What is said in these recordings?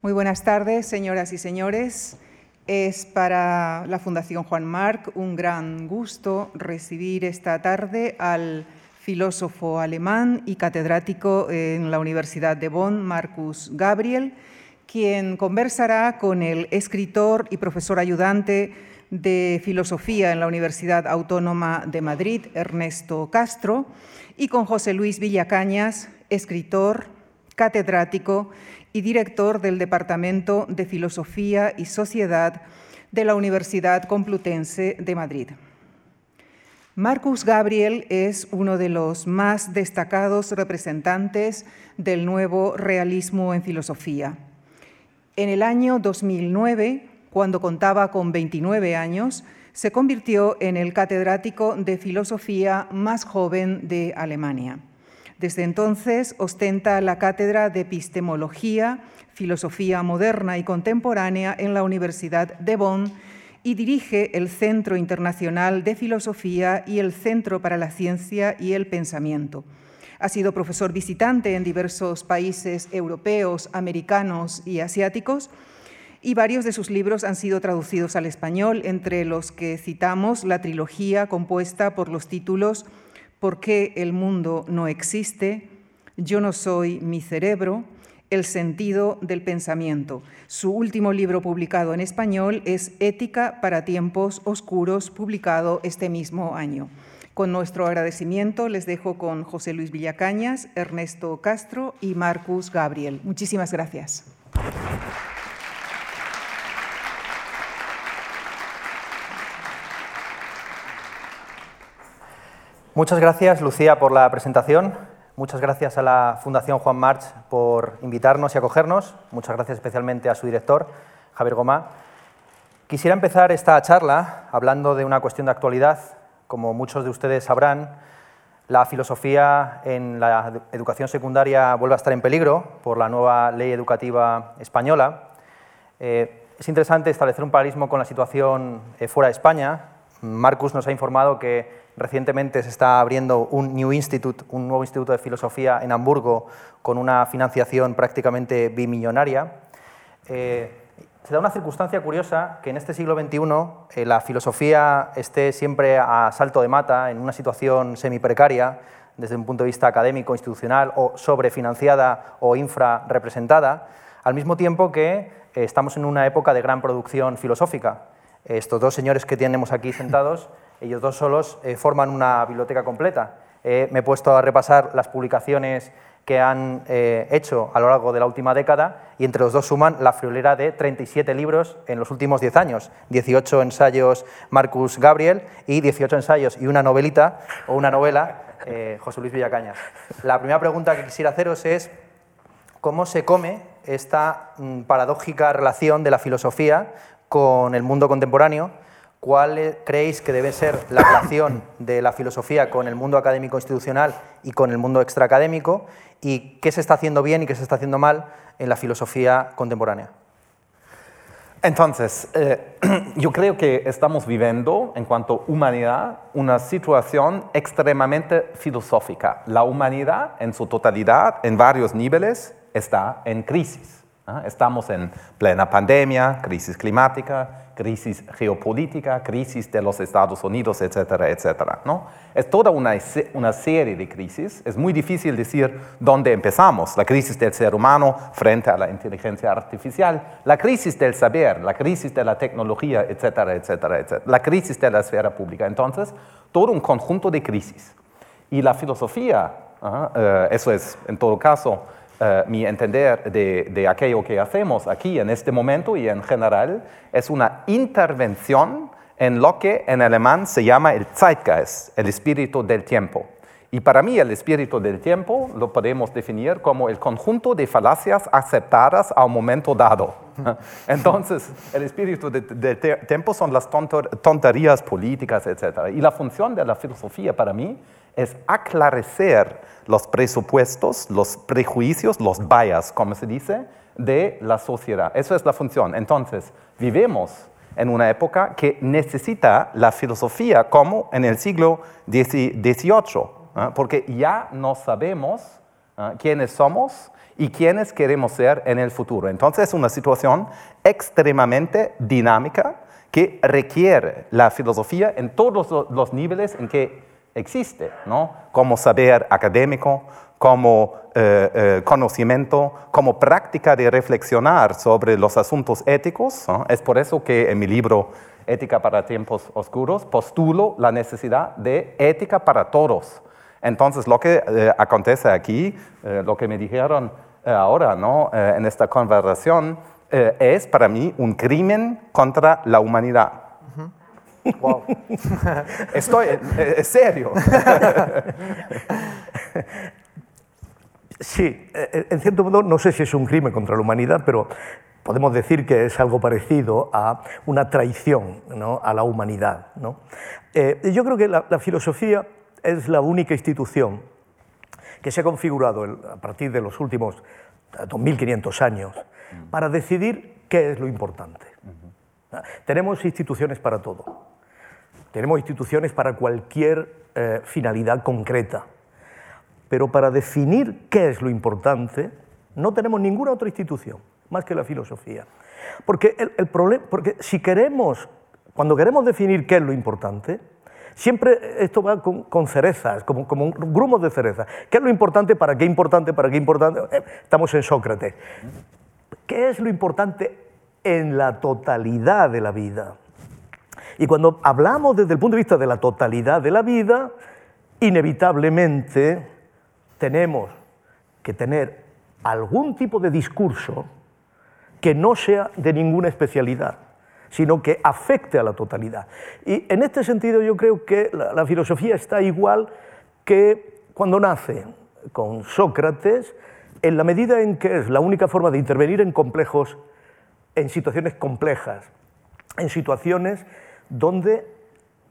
Muy buenas tardes, señoras y señores. Es para la Fundación Juan Marc un gran gusto recibir esta tarde al filósofo alemán y catedrático en la Universidad de Bonn, Marcus Gabriel, quien conversará con el escritor y profesor ayudante de filosofía en la Universidad Autónoma de Madrid, Ernesto Castro, y con José Luis Villacañas, escritor, catedrático y director del Departamento de Filosofía y Sociedad de la Universidad Complutense de Madrid. Marcus Gabriel es uno de los más destacados representantes del nuevo realismo en filosofía. En el año 2009, cuando contaba con 29 años, se convirtió en el catedrático de filosofía más joven de Alemania. Desde entonces ostenta la cátedra de epistemología, filosofía moderna y contemporánea en la Universidad de Bonn y dirige el Centro Internacional de Filosofía y el Centro para la Ciencia y el Pensamiento. Ha sido profesor visitante en diversos países europeos, americanos y asiáticos y varios de sus libros han sido traducidos al español, entre los que citamos la trilogía compuesta por los títulos ¿Por qué el mundo no existe? Yo no soy mi cerebro, El sentido del pensamiento. Su último libro publicado en español es Ética para tiempos oscuros, publicado este mismo año. Con nuestro agradecimiento les dejo con José Luis Villacañas, Ernesto Castro y Marcus Gabriel. Muchísimas gracias. Muchas gracias, Lucía, por la presentación. Muchas gracias a la Fundación Juan March por invitarnos y acogernos. Muchas gracias especialmente a su director, Javier Gomá. Quisiera empezar esta charla hablando de una cuestión de actualidad. Como muchos de ustedes sabrán, la filosofía en la educación secundaria vuelve a estar en peligro por la nueva ley educativa española. Eh, es interesante establecer un paralelismo con la situación eh, fuera de España. Marcus nos ha informado que Recientemente se está abriendo un New Institute, un nuevo instituto de filosofía en Hamburgo, con una financiación prácticamente bimillonaria. Eh, se da una circunstancia curiosa que en este siglo XXI eh, la filosofía esté siempre a salto de mata, en una situación semi-precaria, desde un punto de vista académico, institucional, o sobrefinanciada o infrarrepresentada, al mismo tiempo que eh, estamos en una época de gran producción filosófica. Estos dos señores que tenemos aquí sentados ellos dos solos eh, forman una biblioteca completa. Eh, me he puesto a repasar las publicaciones que han eh, hecho a lo largo de la última década y entre los dos suman la friolera de 37 libros en los últimos 10 años, 18 ensayos Marcus Gabriel y 18 ensayos y una novelita o una novela José Luis Villacañas. La primera pregunta que quisiera haceros es cómo se come esta mm, paradójica relación de la filosofía con el mundo contemporáneo ¿Cuál creéis que debe ser la relación de la filosofía con el mundo académico institucional y con el mundo extraacadémico? ¿Y qué se está haciendo bien y qué se está haciendo mal en la filosofía contemporánea? Entonces, eh, yo creo que estamos viviendo, en cuanto a humanidad, una situación extremadamente filosófica. La humanidad, en su totalidad, en varios niveles, está en crisis. Estamos en plena pandemia, crisis climática, crisis geopolítica, crisis de los Estados Unidos, etcétera, etcétera. ¿no? Es toda una, una, serie de crisis. Es muy difícil decir dónde empezamos. La crisis del ser humano frente a la inteligencia artificial, la crisis del saber, la crisis de la tecnología, etcétera, etcétera, etcétera. La crisis de la esfera pública. Entonces, todo un conjunto de crisis. Y la filosofía, eh, eso es en todo caso eh, mi entender de, aquello que hacemos aquí en este momento y en general es una intervención en lo que en alemán se llama el Zeitgeist, el espíritu del tiempo. Y para mí el espíritu del tiempo lo podemos definir como el conjunto de falacias aceptadas a un momento dado. Entonces, el espíritu del tiempo son las tonterías políticas, etc. Y la función de la filosofía para mí es aclarecer los presupuestos, los prejuicios, los bias, como se dice, de la sociedad. Eso es la función. Entonces, vivimos en una época que necesita la filosofía como en el siglo XVIII, porque ya no sabemos quiénes somos y quiénes queremos ser en el futuro. Entonces es una situación extremadamente dinámica que requiere la filosofía en todos los niveles en que existe, ¿no? como saber académico, como eh, eh, conocimiento, como práctica de reflexionar sobre los asuntos éticos. Es por eso que en mi libro Ética para tiempos oscuros postulo la necesidad de ética para todos. Entonces, lo que eh, acontece aquí, lo que me dijeron ahora ¿no? en esta conversación, es para mí un crimen contra la humanidad. Wow. Estoy, es serio. Sí, eh, eh, en cierto modo no sé si es un crimen contra la humanidad, pero podemos decir que es algo parecido a una traición a la humanidad. Eh, yo creo que la, filosofía es la única institución que se ha configurado a partir de los últimos 2.500 años para decidir qué es lo importante. Tenemos instituciones para todo. Tenemos instituciones para cualquier finalidad concreta. Pero para definir qué es lo importante, no tenemos ninguna otra institución más que la filosofía. Porque, el, problema, porque si queremos, cuando queremos definir qué es lo importante, siempre esto va con, cerezas, como, como grumos de cerezas. ¿Qué es lo importante? ¿Para qué importante? ¿Para qué importante? Eh, estamos en Sócrates. ¿Qué es lo importante en la totalidad de la vida? Y cuando hablamos desde el punto de vista de la totalidad de la vida, inevitablemente tenemos que tener algún tipo de discurso que no sea de ninguna especialidad, sino que afecte a la totalidad. Y en este sentido yo creo que la, filosofía está igual que cuando nace con Sócrates, en la medida en que es la única forma de intervenir en complejos, en situaciones complejas, en situaciones donde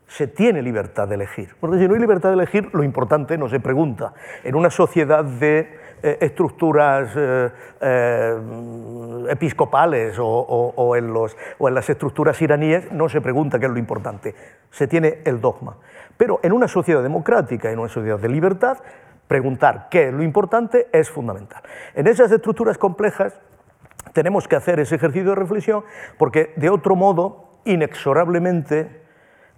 se tiene libertad de elegir. Porque si no hay libertad de elegir, lo importante no se pregunta. En una sociedad de eh, estructuras eh, eh, episcopales o, en los, o en las estructuras iraníes, no se pregunta qué es lo importante. Se tiene el dogma. Pero en una sociedad democrática, en una sociedad de libertad, preguntar qué es lo importante es fundamental. En esas estructuras complejas tenemos que hacer ese ejercicio de reflexión porque de otro modo, inexorablemente,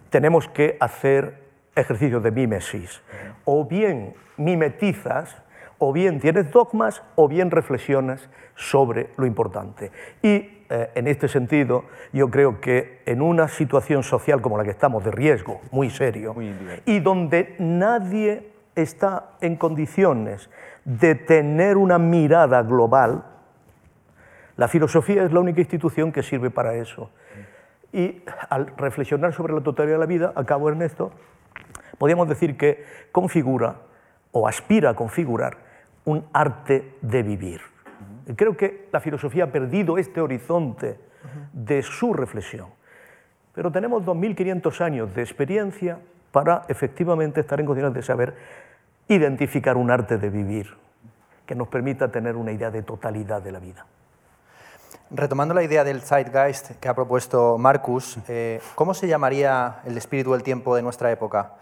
tenemos que hacer ejercicios de mímesis. O bien mimetizas, o bien tienes dogmas, o bien reflexionas sobre lo importante. Y eh, en este sentido, yo creo que en una situación social como la que estamos, de riesgo muy serio, y donde nadie está en condiciones de tener una mirada global, la filosofía es la única institución que sirve para eso. Y al reflexionar sobre la totalidad de la vida, acabo Ernesto, podríamos decir que configura o aspira a configurar un arte de vivir. Y creo que la filosofía ha perdido este horizonte de su reflexión. Pero tenemos 2.500 años de experiencia para efectivamente estar en condiciones de saber identificar un arte de vivir que nos permita tener una idea de totalidad de la vida. Retomando la idea del Zeitgeist que ha propuesto Marcus, eh, ¿cómo se llamaría el espíritu del tiempo de nuestra época?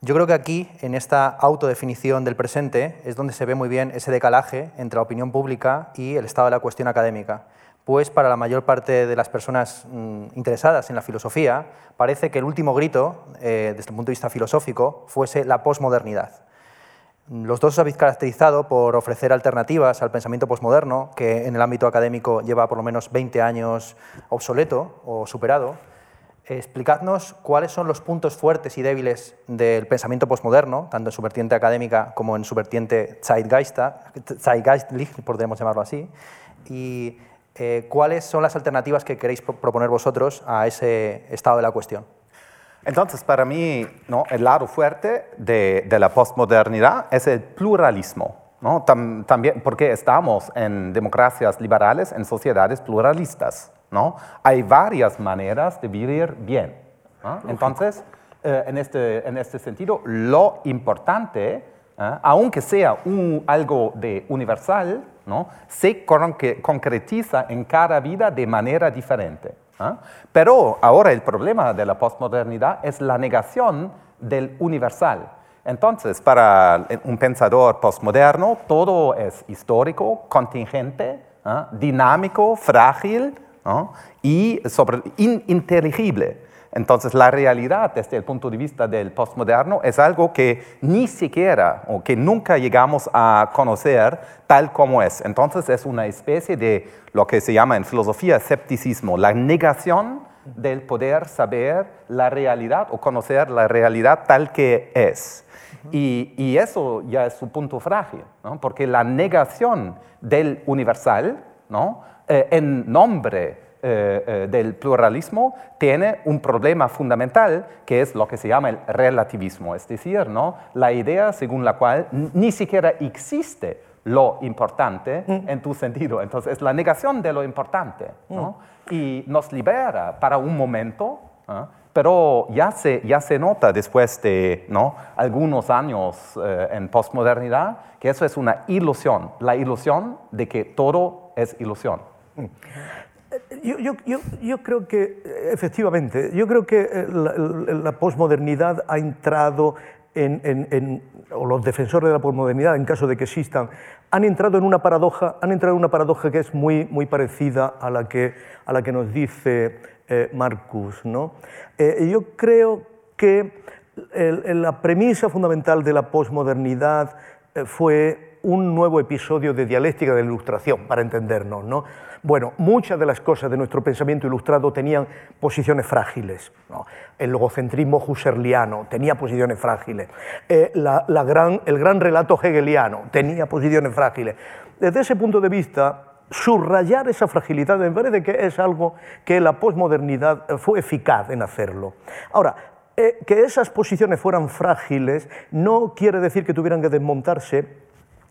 Yo creo que aquí, en esta autodefinición del presente, es donde se ve muy bien ese decalaje entre la opinión pública y el estado de la cuestión académica. Pues para la mayor parte de las personas mm, interesadas en la filosofía, parece que el último grito, eh, desde el punto de vista filosófico, fuese la posmodernidad. Los dos os habéis caracterizado por ofrecer alternativas al pensamiento posmoderno, que en el ámbito académico lleva por lo menos 20 años obsoleto o superado. Explicadnos cuáles son los puntos fuertes y débiles del pensamiento posmoderno, tanto en su vertiente académica como en su vertiente zeitgeistlich, podríamos llamarlo así, y eh, cuáles son las alternativas que queréis proponer vosotros a ese estado de la cuestión. Entonces, para mí, ¿no? el lado fuerte de, la postmodernidad es el pluralismo. ¿no? también porque estamos en democracias liberales, en sociedades pluralistas. ¿no? Hay varias maneras de vivir bien. Entonces, eh, en, este, en este sentido, lo importante, ¿eh? aunque sea un, algo de universal, ¿no? se concretiza en cada vida de manera diferente. ¿Ah? Pero ahora el problema de la postmodernidad es la negación del universal. Entonces, para un pensador postmoderno, todo es histórico, contingente, ¿ah? dinámico, frágil y sobre, ininteligible. Entonces, la realidad desde el punto de vista del postmoderno es algo que ni siquiera o que nunca llegamos a conocer tal como es. Entonces, es una especie de lo que se llama en filosofía escepticismo, la negación del poder saber la realidad o conocer la realidad tal que es. Y, eso ya es su punto frágil, porque la negación del universal ¿no? Eh, en nombre del pluralismo tiene un problema fundamental que es lo que se llama el relativismo, es decir, ¿no? la idea según la cual ni siquiera existe lo importante mm. en tu sentido. Entonces, es la negación de lo importante ¿no? Mm. y nos libera para un momento, pero ya se, ya se nota después de ¿no? algunos años eh, en posmodernidad que eso es una ilusión, la ilusión de que todo es ilusión. Mm. Yo, creo que, efectivamente, yo creo que eh, la, posmodernidad ha entrado en, o los defensores de la posmodernidad, en caso de que existan, han entrado en una paradoja, han entrado en una paradoja que es muy, muy parecida a la que, a la que nos dice eh, Marcus. ¿no? Eh, yo creo que la premisa fundamental de la posmodernidad fue un nuevo episodio de dialéctica de la ilustración, para entendernos. ¿no? Bueno, muchas de las cosas de nuestro pensamiento ilustrado tenían posiciones frágiles. El logocentrismo husserliano tenía posiciones frágiles. Eh, el gran relato hegeliano tenía posiciones frágiles. Desde ese punto de vista, subrayar esa fragilidad me parece que es algo que la posmodernidad fue eficaz en hacerlo. Ahora, eh, que esas posiciones fueran frágiles no quiere decir que tuvieran que desmontarse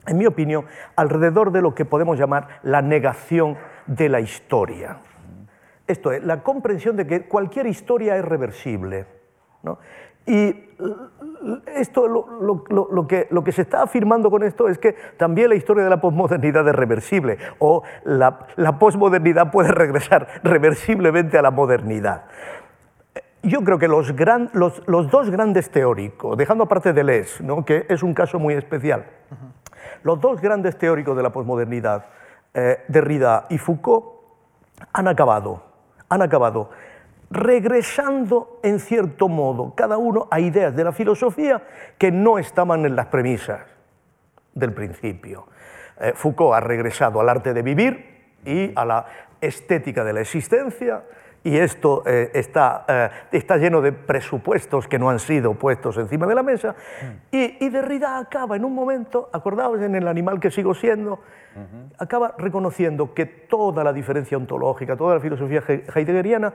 en mi opinión, alrededor de lo que podemos llamar la negación de la historia. Esto es, la comprensión de que cualquier historia es reversible. Y esto, lo, que, lo, que, se está afirmando con esto es que también la historia de la posmodernidad es reversible, o la, la posmodernidad puede regresar reversiblemente a la modernidad. Yo creo que los, los, dos grandes teóricos, dejando aparte Deleuze, ¿no? que es un caso muy especial, los dos grandes teóricos de la posmodernidad, eh, Derrida y Foucault, han acabado, han acabado regresando en cierto modo cada uno a ideas de la filosofía que no estaban en las premisas del principio. Eh, Foucault ha regresado al arte de vivir y a la estética de la existencia, y esto eh, está, eh, está, lleno de presupuestos que no han sido puestos encima de la mesa, y, y, Derrida acaba en un momento, acordaos en el animal que sigo siendo, acaba reconociendo que toda la diferencia ontológica, toda la filosofía heideggeriana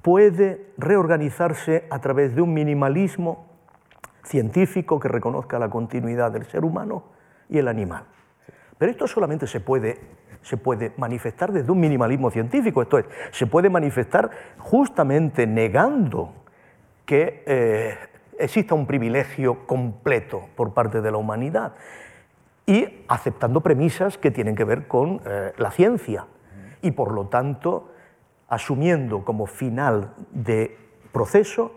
puede reorganizarse a través de un minimalismo científico que reconozca la continuidad del ser humano y el animal. Pero esto solamente se puede se puede manifestar desde un minimalismo científico, esto es, se puede manifestar justamente negando que eh, exista un privilegio completo por parte de la humanidad y aceptando premisas que tienen que ver con eh, la ciencia y por lo tanto asumiendo como final de proceso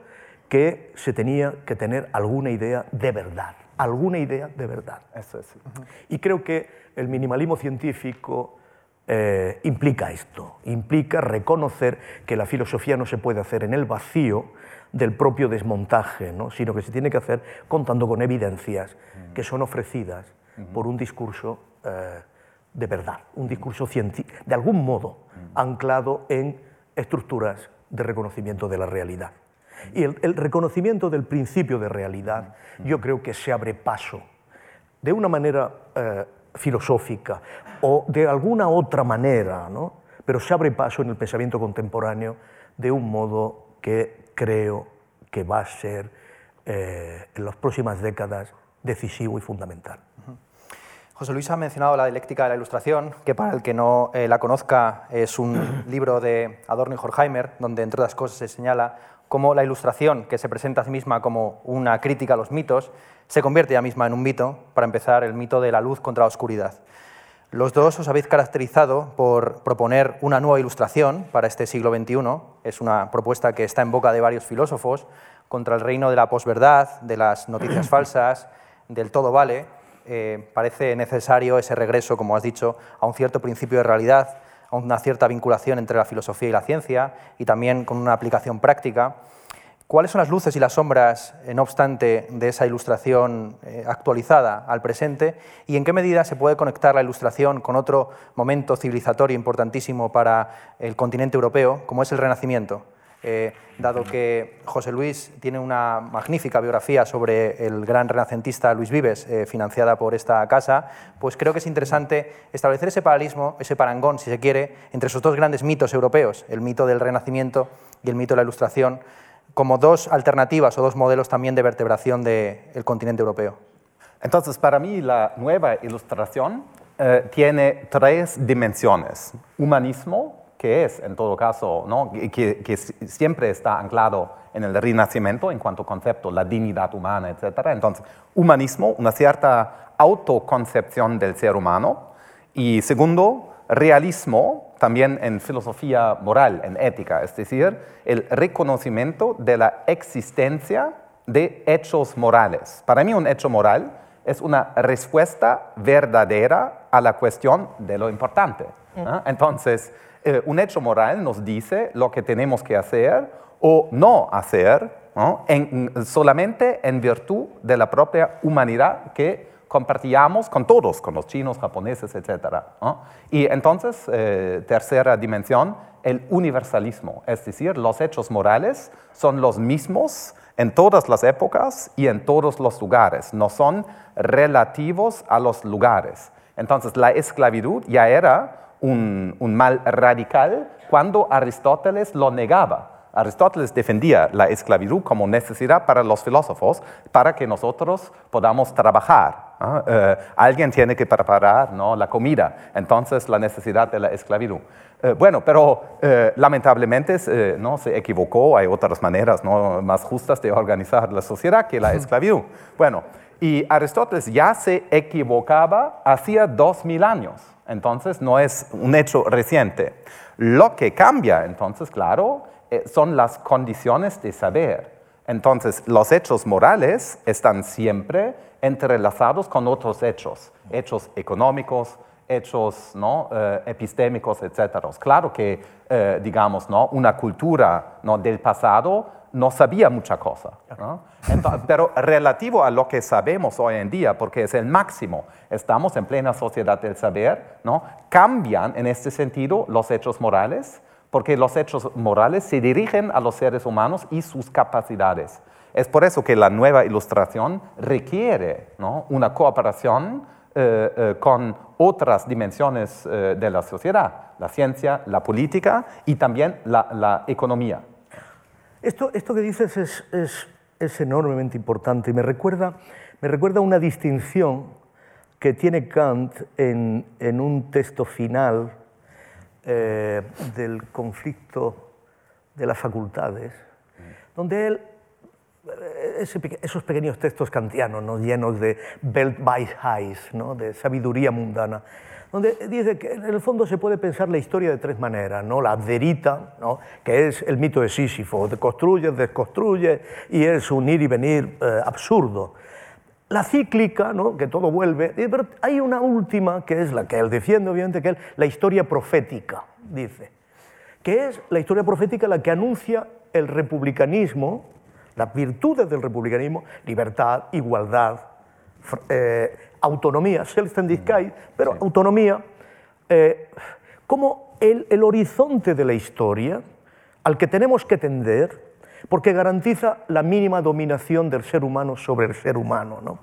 que se tenía que tener alguna idea de verdad, alguna idea de verdad. Eso es. Y creo que el minimalismo científico eh, implica esto, implica reconocer que la filosofía no se puede hacer en el vacío del propio desmontaje, sino que se tiene que hacer contando con evidencias que son ofrecidas por un discurso eh, de verdad, un discurso científico, de algún modo anclado en estructuras de reconocimiento de la realidad. Y el, reconocimiento del principio de realidad yo creo que se abre paso de una manera eh, filosófica o de alguna otra manera, ¿no? pero se abre paso en el pensamiento contemporáneo de un modo que creo que va a ser eh, en las próximas décadas decisivo y fundamental. José Luis ha mencionado la dialéctica de la ilustración, que para el que no eh, la conozca es un libro de Adorno y Horkheimer, donde entre otras cosas se señala cómo la ilustración, que se presenta a sí misma como una crítica a los mitos, se convierte ya misma en un mito, para empezar, el mito de la luz contra la oscuridad. Los dos os habéis caracterizado por proponer una nueva ilustración para este siglo XXI. Es una propuesta que está en boca de varios filósofos, contra el reino de la posverdad, de las noticias falsas, del todo vale, eh, parece necesario ese regreso, como has dicho, a un cierto principio de realidad, una cierta vinculación entre la filosofía y la ciencia y también con una aplicación práctica. ¿Cuáles son las luces y las sombras, eh, no obstante, de esa ilustración eh, actualizada al presente? ¿Y en qué medida se puede conectar la ilustración con otro momento civilizatorio importantísimo para el continente europeo, como es el Renacimiento? Eh, dado que José Luis tiene una magnífica biografía sobre el gran renacentista Luis Vives, eh, financiada por esta casa, pues creo que es interesante establecer ese paralismo, ese parangón, si se quiere, entre esos dos grandes mitos europeos, el mito del Renacimiento y el mito de la Ilustración, como dos alternativas o dos modelos también de vertebración del continente europeo. Entonces, para mí la nueva ilustración eh, tiene tres dimensiones. Humanismo, que es, en todo caso, ¿no? que, que, siempre está anclado en el renacimiento en cuanto concepto, la dignidad humana, etc. Entonces, humanismo, una cierta autoconcepción del ser humano. Y segundo, realismo, también en filosofía moral, en ética, es decir, el reconocimiento de la existencia de hechos morales. Para mí un hecho moral es una respuesta verdadera a la cuestión de lo importante. Entonces, eh, un hecho moral nos dice lo que tenemos que hacer o no hacer solamente en virtud de la propia humanidad que compartíamos con todos, con los chinos, japoneses, etc. Y entonces, eh, tercera dimensión, el universalismo, es decir, los hechos morales son los mismos en todas las épocas y en todos los lugares, no son relativos a los lugares. Entonces, la esclavitud ya era un, mal radical cuando Aristóteles lo negaba. Aristóteles defendía la esclavitud como necesidad para los filósofos para que nosotros podamos trabajar. Eh, alguien tiene que preparar ¿no? la comida, entonces la necesidad de la esclavitud. Eh, bueno, pero eh, lamentablemente ¿no? se equivocó, hay otras maneras ¿no? más justas de organizar la sociedad que la esclavitud. Bueno, y Aristóteles ya se equivocaba hacía dos mil años. Entonces no es un hecho reciente. Lo que cambia, entonces, claro, eh, son las condiciones de saber. Entonces, los hechos morales están siempre entrelazados con otros hechos, hechos económicos, hechos ¿no? Eh, epistémicos, etc. Claro que, eh, digamos, ¿no? una cultura ¿no? del pasado no sabía mucha cosa. Pero relativo a lo que sabemos hoy en día, porque es el máximo, estamos en plena sociedad del saber, ¿no? cambian en este sentido los hechos morales, porque los hechos morales se dirigen a los seres humanos y sus capacidades. Es por eso que la nueva ilustración requiere una cooperación eh, eh, con otras dimensiones eh, de la sociedad, la ciencia, la política y también la economía. Esto, esto que dices es, es, es, enormemente importante y me recuerda, me recuerda una distinción que tiene Kant en, en un texto final eh, del conflicto de las facultades, donde él, eh, esos pequeños textos kantianos ¿no? llenos de Weltweisheit, ¿no? de sabiduría mundana, donde dice que en el fondo se puede pensar la historia de tres maneras, ¿no? La verita, ¿no? que es el mito de Sísifo, construye, desconstruye y es un ir y venir eh, absurdo. La cíclica, ¿no? que todo vuelve, pero hay una última que es la que él defiende, obviamente, que es la historia profética, dice, que es la historia profética la que anuncia el republicanismo, las virtudes del republicanismo, libertad, igualdad, eh, autonomía, Selbstständigkeit, pero autonomía, eh, como el, el horizonte de la historia al que tenemos que tender, porque garantiza la mínima dominación del ser humano sobre el ser humano. ¿no?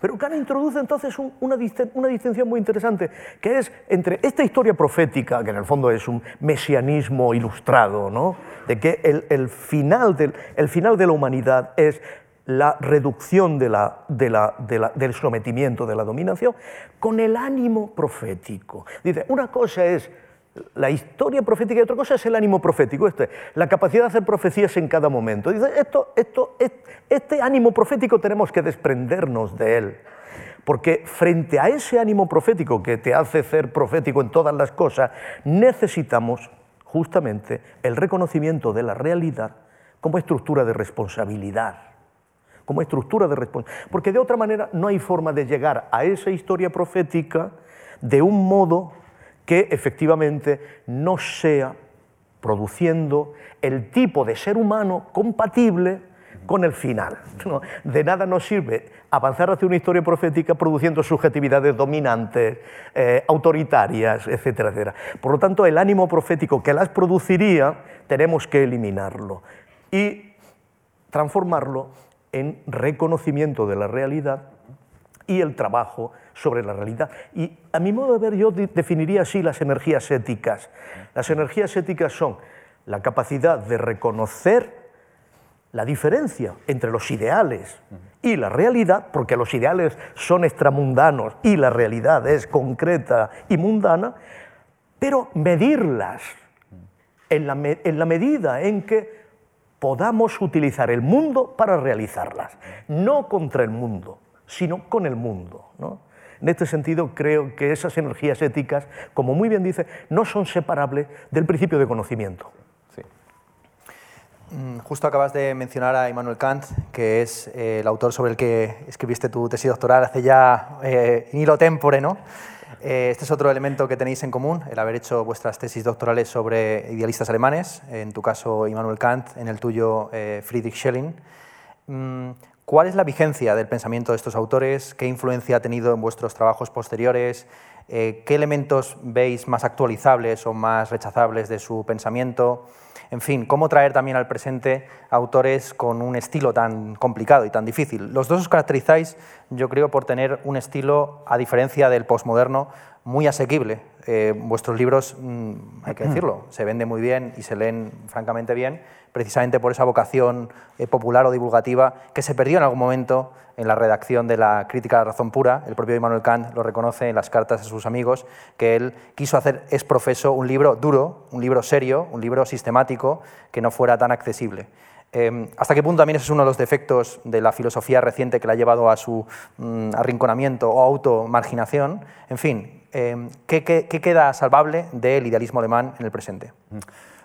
Pero Kant introduce entonces una, una, distinción muy interesante, que es entre esta historia profética, que en el fondo es un mesianismo ilustrado, ¿no? de que el, el, final del, el final de la humanidad es la reducción del sometimiento, de la dominación, con el ánimo profético. Dice, una cosa es la historia profética y otra cosa es el ánimo profético, este, la capacidad de hacer profecías en cada momento. Dice, esto, esto, este ánimo profético tenemos que desprendernos de él, porque frente a ese ánimo profético que te hace ser profético en todas las cosas, necesitamos justamente el reconocimiento de la realidad como estructura de responsabilidad. Como estructura de responsabilidad. Porque de otra manera no hay forma de llegar a esa historia profética de un modo que efectivamente no sea produciendo el tipo de ser humano compatible con el final. De nada nos sirve avanzar hacia una historia profética produciendo subjetividades dominantes, eh, autoritarias, etcétera, etcétera. Por lo tanto, el ánimo profético que las produciría tenemos que eliminarlo y transformarlo en reconocimiento de la realidad y el trabajo sobre la realidad. Y a mi modo de ver, yo definiría así las energías éticas. Las energías éticas son la capacidad de reconocer la diferencia entre los ideales y la realidad, porque los ideales son extramundanos y la realidad es concreta y mundana, pero medirlas en la, en la medida en que podamos utilizar el mundo para realizarlas, no contra el mundo, sino con el mundo. En este sentido, creo que esas energías éticas, como muy bien dice, no son separables del principio de conocimiento. Mm, justo acabas de mencionar a Immanuel Kant, que es eh, el autor sobre el que escribiste tu tesis doctoral hace ya eh, tempore, ¿no? Eh, este es otro elemento que tenéis en común, el haber hecho vuestras tesis doctorales sobre idealistas alemanes, en tu caso Immanuel Kant, en el tuyo Friedrich Schelling. Mm, ¿Cuál es la vigencia del pensamiento de estos autores? ¿Qué influencia ha tenido en vuestros trabajos posteriores? ¿Qué elementos veis más actualizables o más rechazables de su pensamiento? En fin, cómo traer también al presente autores con un estilo tan complicado y tan difícil. Los dos os caracterizáis, yo creo, por tener un estilo, a diferencia del postmoderno, muy asequible. Eh, vuestros libros, mm, hay que decirlo, se venden muy bien y se leen francamente bien, precisamente por esa vocación eh, popular o divulgativa que se perdió en algún momento en la redacción de la crítica a la razón pura. El propio Immanuel Kant lo reconoce en las cartas a sus amigos, que él quiso hacer es profeso un libro duro, un libro serio, un libro sistemático, que no fuera tan accesible. Em, ¿Hasta qué punto también ese es uno de los defectos de la filosofía reciente que la ha llevado a su mm, arrinconamiento o automarginación? En fin, em, ¿qué, queda salvable del idealismo alemán en el presente?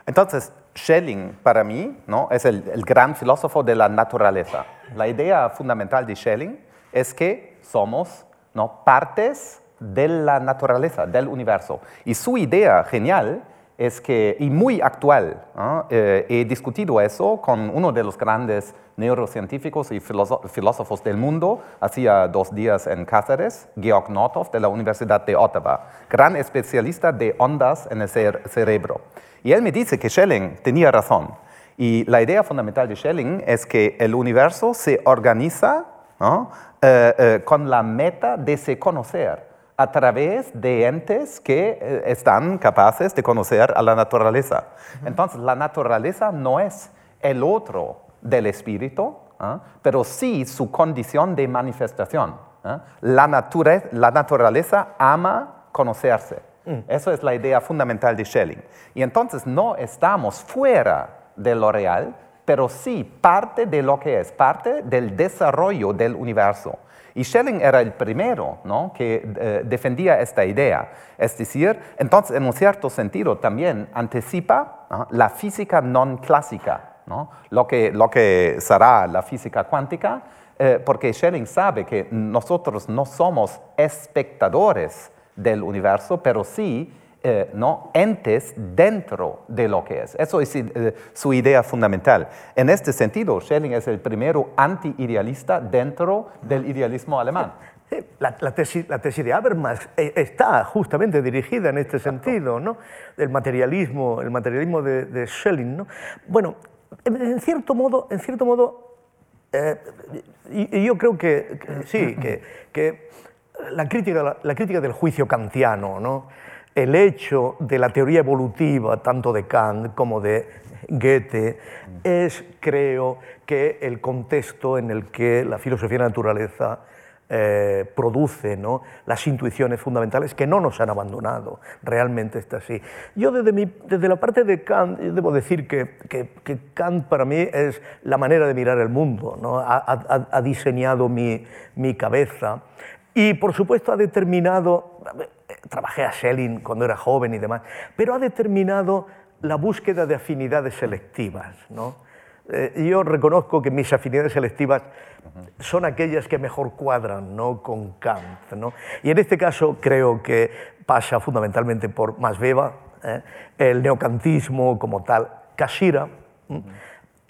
Entonces, Schelling para mí ¿no? es el, gran filósofo de la naturaleza. La idea fundamental de Schelling es que somos ¿no? partes de la naturaleza, del universo. Y su idea genial es que, y muy actual, eh, he discutido eso con uno de los grandes neurocientíficos y filósofos del mundo, hacía dos días en Cáceres, Georg Nothoff de la Universidad de Ottawa, gran especialista de ondas en el cerebro. Y él me dice que Schelling tenía razón. Y la idea fundamental de Schelling es que el universo se organiza eh, eh, con la meta de se conocer a través de entes que eh, están capaces de conocer a la naturaleza. Entonces, la naturaleza no es el otro del espíritu, pero sí su condición de manifestación. La, la naturaleza ama conocerse. Mm. Eso es la idea fundamental de Schelling. Y entonces no estamos fuera de lo real, pero sí parte de lo que es, parte del desarrollo del universo. Y Schelling era el primero ¿no? que eh, defendía esta idea. Es decir, entonces en un cierto sentido también anticipa la física no clásica, ¿no? Lo, que, lo que será la física cuántica, eh, porque Schelling sabe que nosotros no somos espectadores del universo, pero sí eh, ¿no? entes dentro de lo que es. Eso es eh, su idea fundamental. En este sentido, Schelling es el primero anti-idealista dentro del idealismo alemán. La, tesis, de Habermas eh, está justamente dirigida en este sentido, ¿no? El materialismo, el materialismo de, Schelling, ¿no? Bueno, en, cierto modo, en cierto modo, y, yo creo que, sí, que, que la crítica, la crítica del juicio kantiano, ¿no? el hecho de la teoría evolutiva, tanto de Kant como de Goethe, es, creo, que el contexto en el que la filosofía de la naturaleza eh, produce ¿no? las intuiciones fundamentales que no nos han abandonado. Realmente está así. Yo desde, mi, desde la parte de Kant, debo decir que, que, Kant para mí es la manera de mirar el mundo, ¿no? ha, ha diseñado mi, mi cabeza. Y por supuesto ha determinado, trabajé a Schelling cuando era joven y demás, pero ha determinado la búsqueda de afinidades selectivas. ¿no? Eh, yo reconozco que mis afinidades selectivas son aquellas que mejor cuadran ¿no? con Kant. ¿no? Y en este caso creo que pasa fundamentalmente por Masbeba, ¿eh? el neocantismo como tal, Kashira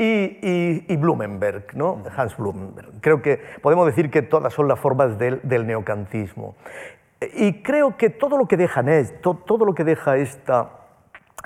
y, y, Blumenberg, ¿no? Hans Blumenberg. Creo que podemos decir que todas son las formas del, del neocantismo. Y creo que todo lo que deja, todo lo que deja esta,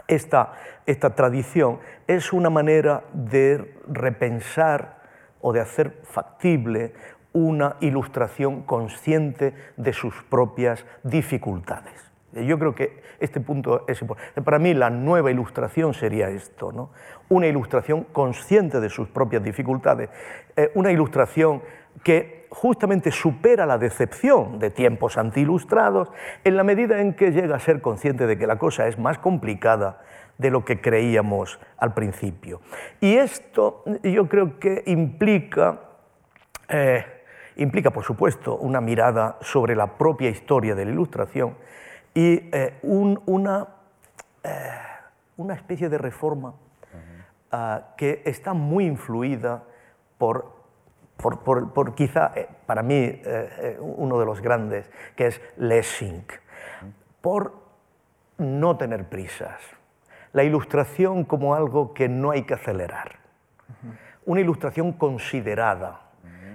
esta, esta tradición es una manera de repensar o de hacer factible una ilustración consciente de sus propias dificultades. Yo creo que este punto es importante. Para mí la nueva ilustración sería esto, ¿no? Una ilustración consciente de sus propias dificultades, eh, una ilustración que justamente supera la decepción de tiempos antiilustrados en la medida en que llega a ser consciente de que la cosa es más complicada de lo que creíamos al principio. Y esto yo creo que implica, eh, implica por supuesto, una mirada sobre la propia historia de la Ilustración y eh, una, eh, una especie de reforma ah, que está muy influida por, por, por, quizá, para mí, uno de los grandes, que es Lessing, por no tener prisas la ilustración como algo que no hay que acelerar. Una ilustración considerada.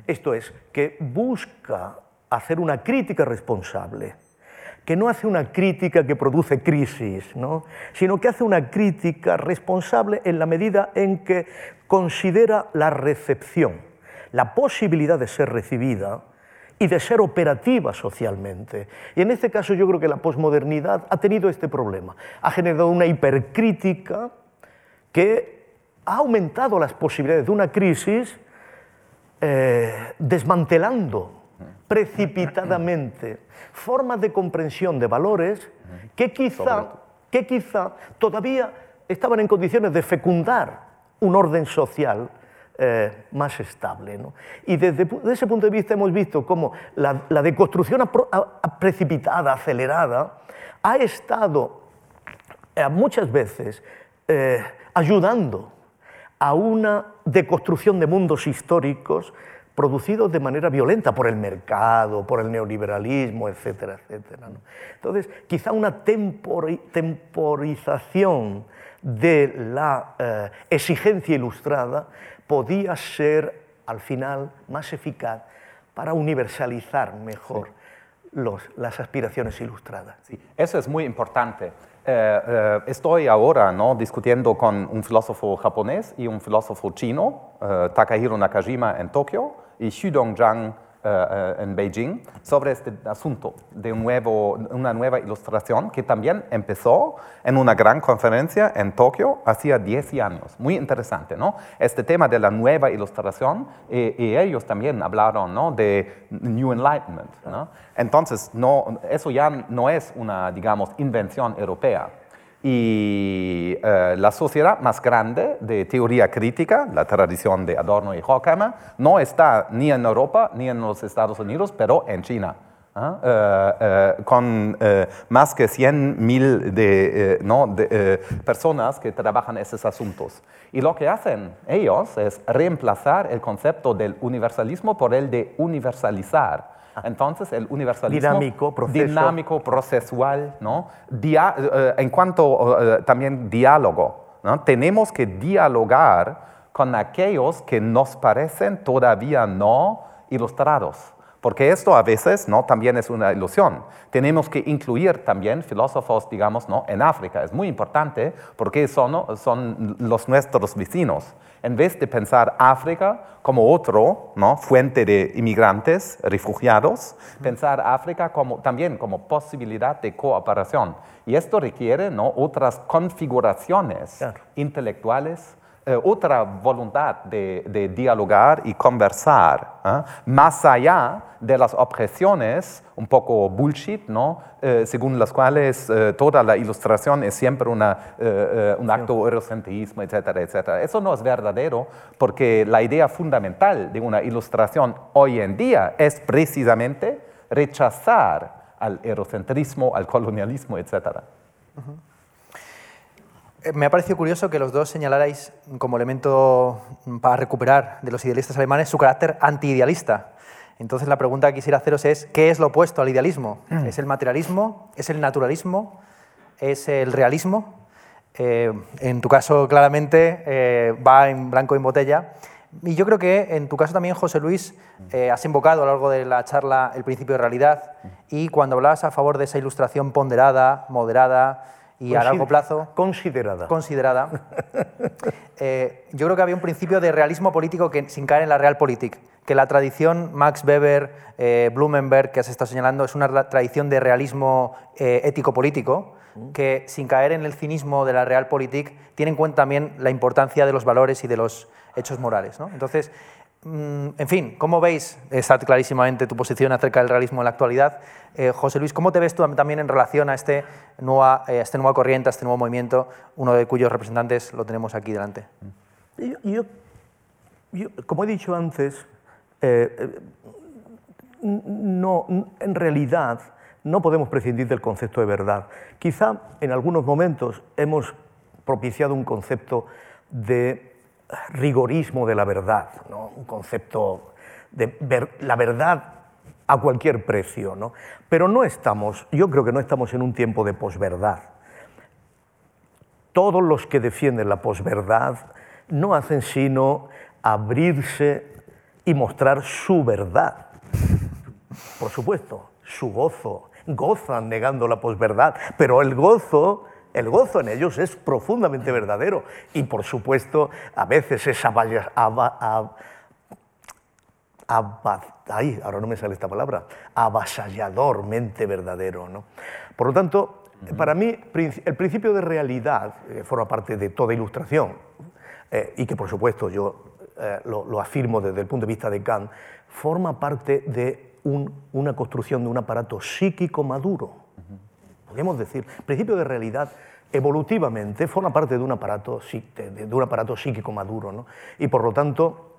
Esto es, que busca hacer una crítica responsable, que no hace una crítica que produce crisis, ¿no? sino que hace una crítica responsable en la medida en que considera la recepción, la posibilidad de ser recibida y de ser operativa socialmente. Y en este caso yo creo que la posmodernidad ha tenido este problema. Ha generado una hipercrítica que ha aumentado las posibilidades de una crisis eh, desmantelando precipitadamente formas de comprensión de valores que quizá, que quizá todavía estaban en condiciones de fecundar un orden social eh, más estable. Y desde, ese punto de vista hemos visto cómo la, deconstrucción precipitada, acelerada, ha estado eh, muchas veces eh, ayudando a una deconstrucción de mundos históricos producidos de manera violenta por el mercado, por el neoliberalismo, etcétera, etcétera. Entonces, quizá una temporización de la exigencia ilustrada podía ser al final más eficaz para universalizar mejor los, las aspiraciones ilustradas. Sí, eso es muy importante. Eh, eh, estoy ahora ¿no? discutiendo con un filósofo japonés y un filósofo chino, eh, Takahiro Nakajima en Tokio y Xu Dongzhang eh, eh, en Beijing sobre este asunto de nuevo, una nueva ilustración que también empezó en una gran conferencia en Tokio hacía 10 años. Muy interesante, ¿no? Este tema de la nueva ilustración y, ellos también hablaron ¿no? de New Enlightenment. ¿no? Entonces, no, eso ya no es una, digamos, invención europea y eh, la sociedad más grande de teoría crítica, la tradición de Adorno y Horkheimer, no está ni en Europa ni en los Estados Unidos, pero en China. ¿ah? Eh, eh, con más que 100.000 de, ¿no? de personas que trabajan esos asuntos. Y lo que hacen ellos es reemplazar el concepto del universalismo por el de universalizar. Entonces, el universalismo dinámico, dinámico procesual, ¿no? Eh, en cuanto eh, también diálogo, ¿no? tenemos que dialogar con aquellos que nos parecen todavía no ilustrados. Porque esto a veces ¿no? también es una ilusión. Tenemos que incluir también filósofos, digamos, ¿no? en África. Es muy importante porque son, son los nuestros vecinos en vez de pensar África como otro, ¿no? fuente de inmigrantes, refugiados, pensar África como, también como posibilidad de cooperación. Y esto requiere ¿no? otras configuraciones intelectuales, eh, otra voluntad de, dialogar y conversar, ¿ah? más allá de las objeciones un poco bullshit, ¿no? Eh, según las cuales eh, toda la ilustración es siempre una, un acto eurocentrismo, etcétera, etcétera. Eso no es verdadero porque la idea fundamental de una ilustración hoy en día es precisamente rechazar al eurocentrismo, al colonialismo, etcétera. Eh, me ha parecido curioso que los dos señalarais como elemento para recuperar de los idealistas alemanes su carácter antiidealista. Entonces la pregunta que quisiera haceros es, ¿qué es lo opuesto al idealismo? Mm. ¿Es el materialismo? ¿Es el naturalismo? ¿Es el realismo? Eh, en tu caso, claramente, eh, va en blanco y en botella. Y yo creo que en tu caso también, José Luis, eh, has invocado a lo largo de la charla el principio de realidad y cuando hablabas a favor de esa ilustración ponderada, moderada y a largo plazo... Considerada. Considerada. yo creo que había un principio de realismo político que, sin caer en la realpolitik, que la tradición Max Weber, Blumenberg, que has estado señalando, es una tradición de realismo ético-político, que, sin caer en el cinismo de la realpolitik, tiene en cuenta también la importancia de los valores y de los hechos morales. Entonces, mm, en fin, ¿cómo veis? Está clarísimamente tu posición acerca del realismo en la actualidad. Eh, José Luis, ¿cómo te ves tú también en relación a este nueva, eh, este nueva corriente, a este nuevo movimiento, uno de cuyos representantes lo tenemos aquí delante? Yo, como he dicho antes, eh, no, en realidad no podemos prescindir del concepto de verdad. Quizá en algunos momentos hemos propiciado un concepto de rigorismo de la verdad, un concepto de la verdad a cualquier precio. ¿no? Pero no estamos, yo creo que no estamos en un tiempo de posverdad. Todos los que defienden la posverdad no hacen sino abrirse y mostrar su verdad. Por supuesto, su gozo, gozan negando la posverdad, pero el gozo, el gozo en ellos es profundamente verdadero y por supuesto a veces es ahora no me sale esta palabra, avasalladormente verdadero. ¿no? Por lo tanto, para mí el principio de realidad eh, forma parte de toda ilustración eh, y que por supuesto yo eh, lo, lo afirmo desde el punto de vista de Kant, forma parte de una construcción de un aparato psíquico maduro. Podemos decir, principio de realidad evolutivamente forma parte de un aparato, de, un aparato psíquico maduro. Y por lo tanto,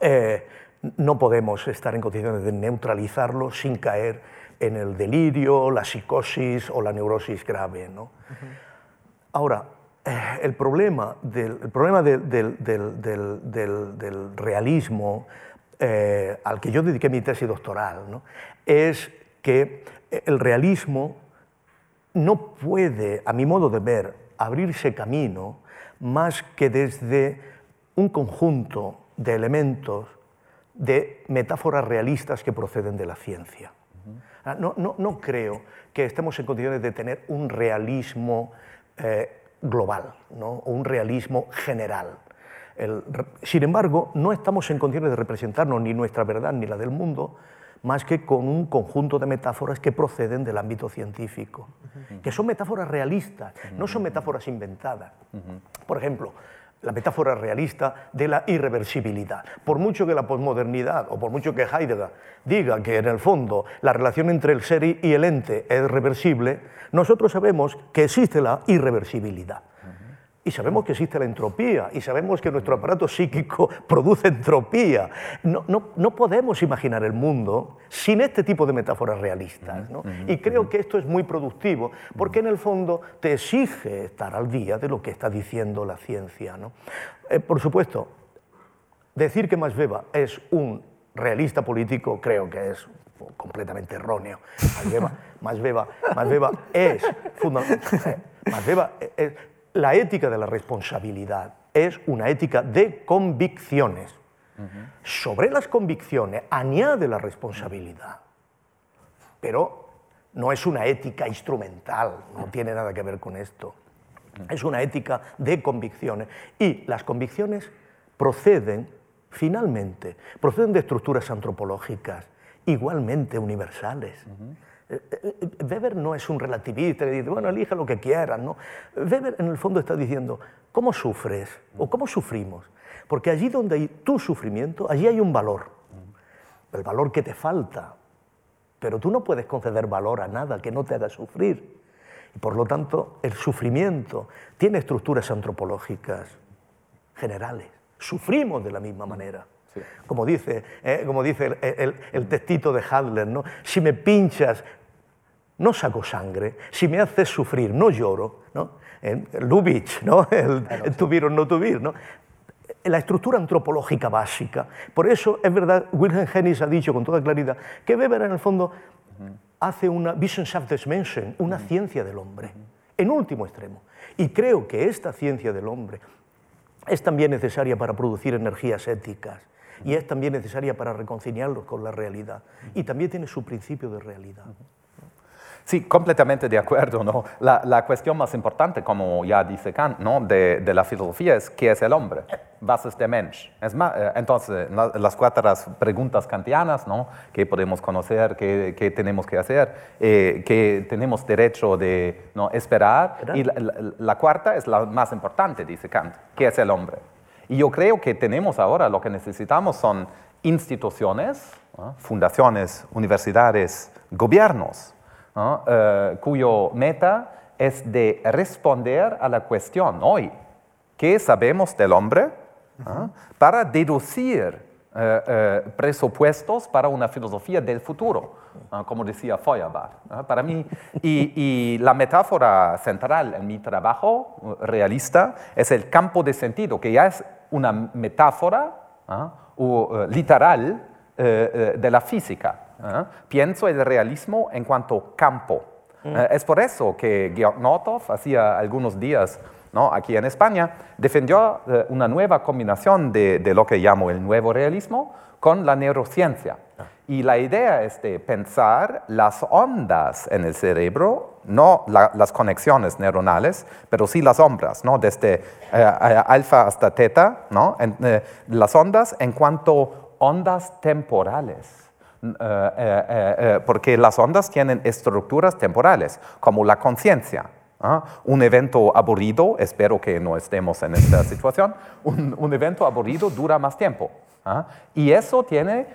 eh, no podemos estar en condiciones de neutralizarlo sin caer en el delirio, la psicosis o la neurosis grave. Ahora, eh, el problema del, problema del realismo eh, al que yo dediqué mi tesis doctoral, es que el realismo no puede, a mi modo de ver, abrirse camino más que desde un conjunto de elementos de metáforas realistas que proceden de la ciencia. Ah, no, creo que estemos en condiciones de tener un realismo eh, global o un realismo general sin embargo, no estamos en condiciones de representarnos ni nuestra verdad ni la del mundo más que con un conjunto de metáforas que proceden del ámbito científico, que son metáforas realistas, no son metáforas inventadas. Por ejemplo, la metáfora realista de la irreversibilidad. Por mucho que la posmodernidad o por mucho que Heidegger diga que en el fondo la relación entre el ser y el ente es reversible, nosotros sabemos que existe la irreversibilidad. Y sabemos que existe la entropía y sabemos que nuestro aparato psíquico produce entropía. No, no, podemos imaginar el mundo sin este tipo de metáforas realistas. Y creo que esto es muy productivo porque en el fondo te exige estar al día de lo que está diciendo la ciencia. Eh, por supuesto, decir que Max Weber es un realista político creo que es completamente erróneo. Max Weber, es fundamental. es, la ética de la responsabilidad es una ética de convicciones. Sobre las convicciones añade la responsabilidad, pero no es una ética instrumental, no tiene nada que ver con esto. Es una ética de convicciones. Y las convicciones proceden, finalmente, proceden de estructuras antropológicas igualmente universales. Weber no es un relativista que dice, bueno, elija lo que quieras. ¿no? Weber en el fondo está diciendo, ¿cómo sufres? ¿O cómo sufrimos? Porque allí donde hay tu sufrimiento, allí hay un valor. El valor que te falta. Pero tú no puedes conceder valor a nada que no te haga sufrir. Y por lo tanto, el sufrimiento tiene estructuras antropológicas generales. Sufrimos de la misma manera. Como dice, eh, como dice el, el, textito de Hadler, ¿no? si me pinchas no saco sangre, si me haces sufrir, no lloro. ¿no? ¿eh? Lubitsch, ¿no? el, o no tubir. ¿no? la estructura antropológica básica. Por eso es verdad, Wilhelm Hennis ha dicho con toda claridad que Weber en el fondo hace una Wissenschaft des Menschen, una ciencia del hombre, en último extremo. Y creo que esta ciencia del hombre es también necesaria para producir energías éticas y es también necesaria para reconciliarlos con la realidad. Y también tiene su principio de realidad. Sí, completamente de acuerdo. ¿no? La, la, cuestión más importante, como ya dice Kant, ¿no? de, de, la filosofía es qué es el hombre, bases de Mensch. Es más, eh, entonces, las cuatro preguntas kantianas, ¿no? ¿qué podemos conocer, qué, qué tenemos que hacer, eh, qué tenemos derecho de ¿no? esperar? Y la, la, la, cuarta es la más importante, dice Kant, ¿qué es el hombre? Y yo creo que tenemos ahora, lo que necesitamos son instituciones, ¿no? fundaciones, universidades, gobiernos, ¿no? uh, cuyo meta es de responder a la cuestión hoy, ¿qué sabemos del hombre? Uh -huh. Para deducir uh, presupuestos para una filosofía del futuro, como decía Feuerbach. Para mí, y, y, la metáfora central en mi trabajo realista es el campo de sentido, que ya es una metáfora o, literal de la física. ¿eh? Pienso el realismo en cuanto campo. Mm. Eh, es por eso que Georg Notov, hacía algunos días ¿no? aquí en España, defendió eh, una nueva combinación de, de, lo que llamo el nuevo realismo con la neurociencia. Y la idea es de pensar las ondas en el cerebro, no la, las conexiones neuronales, pero sí las ondas, ¿no? desde eh, alfa hasta teta, ¿no? Eh, las ondas en cuanto ondas temporales. Porque las ondas tienen estructuras temporales, como la conciencia. Un evento aburrido, espero que no estemos en esta situación, un, un evento aburrido dura más tiempo. Y eso tiene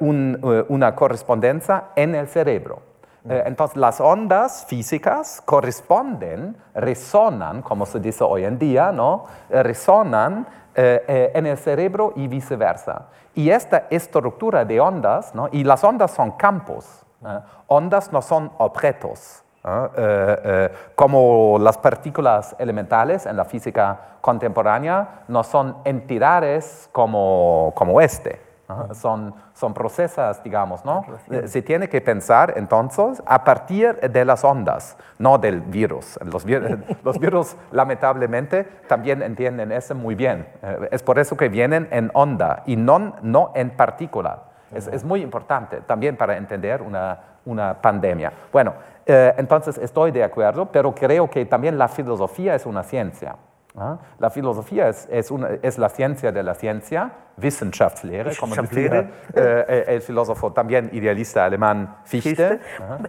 un, una correspondencia en el cerebro. entonces, las ondas físicas corresponden, resonan, como se dice hoy en día, ¿no? resonan en el cerebro y viceversa. Y esta estructura de ondas, ¿no? y las ondas son campos, ¿eh? ondas no son objetos, ¿eh? Eh, como las partículas elementales en la física contemporánea no son entidades como, como este. Son, son procesos, digamos, ¿no? Se tiene que pensar entonces a partir de las ondas, no del virus. Los, los virus, lamentablemente, también entienden eso muy bien. Es por eso que vienen en onda y no, no en partícula. Es, es, muy importante también para entender una, una pandemia. Bueno, eh, entonces estoy de acuerdo, pero creo que también la filosofía es una ciencia. ¿Ah? La filosofía es, es, una, es, la ciencia de la ciencia, Wissenschaftslehre, como decía eh, el filósofo también idealista alemán Fichte. Fichte.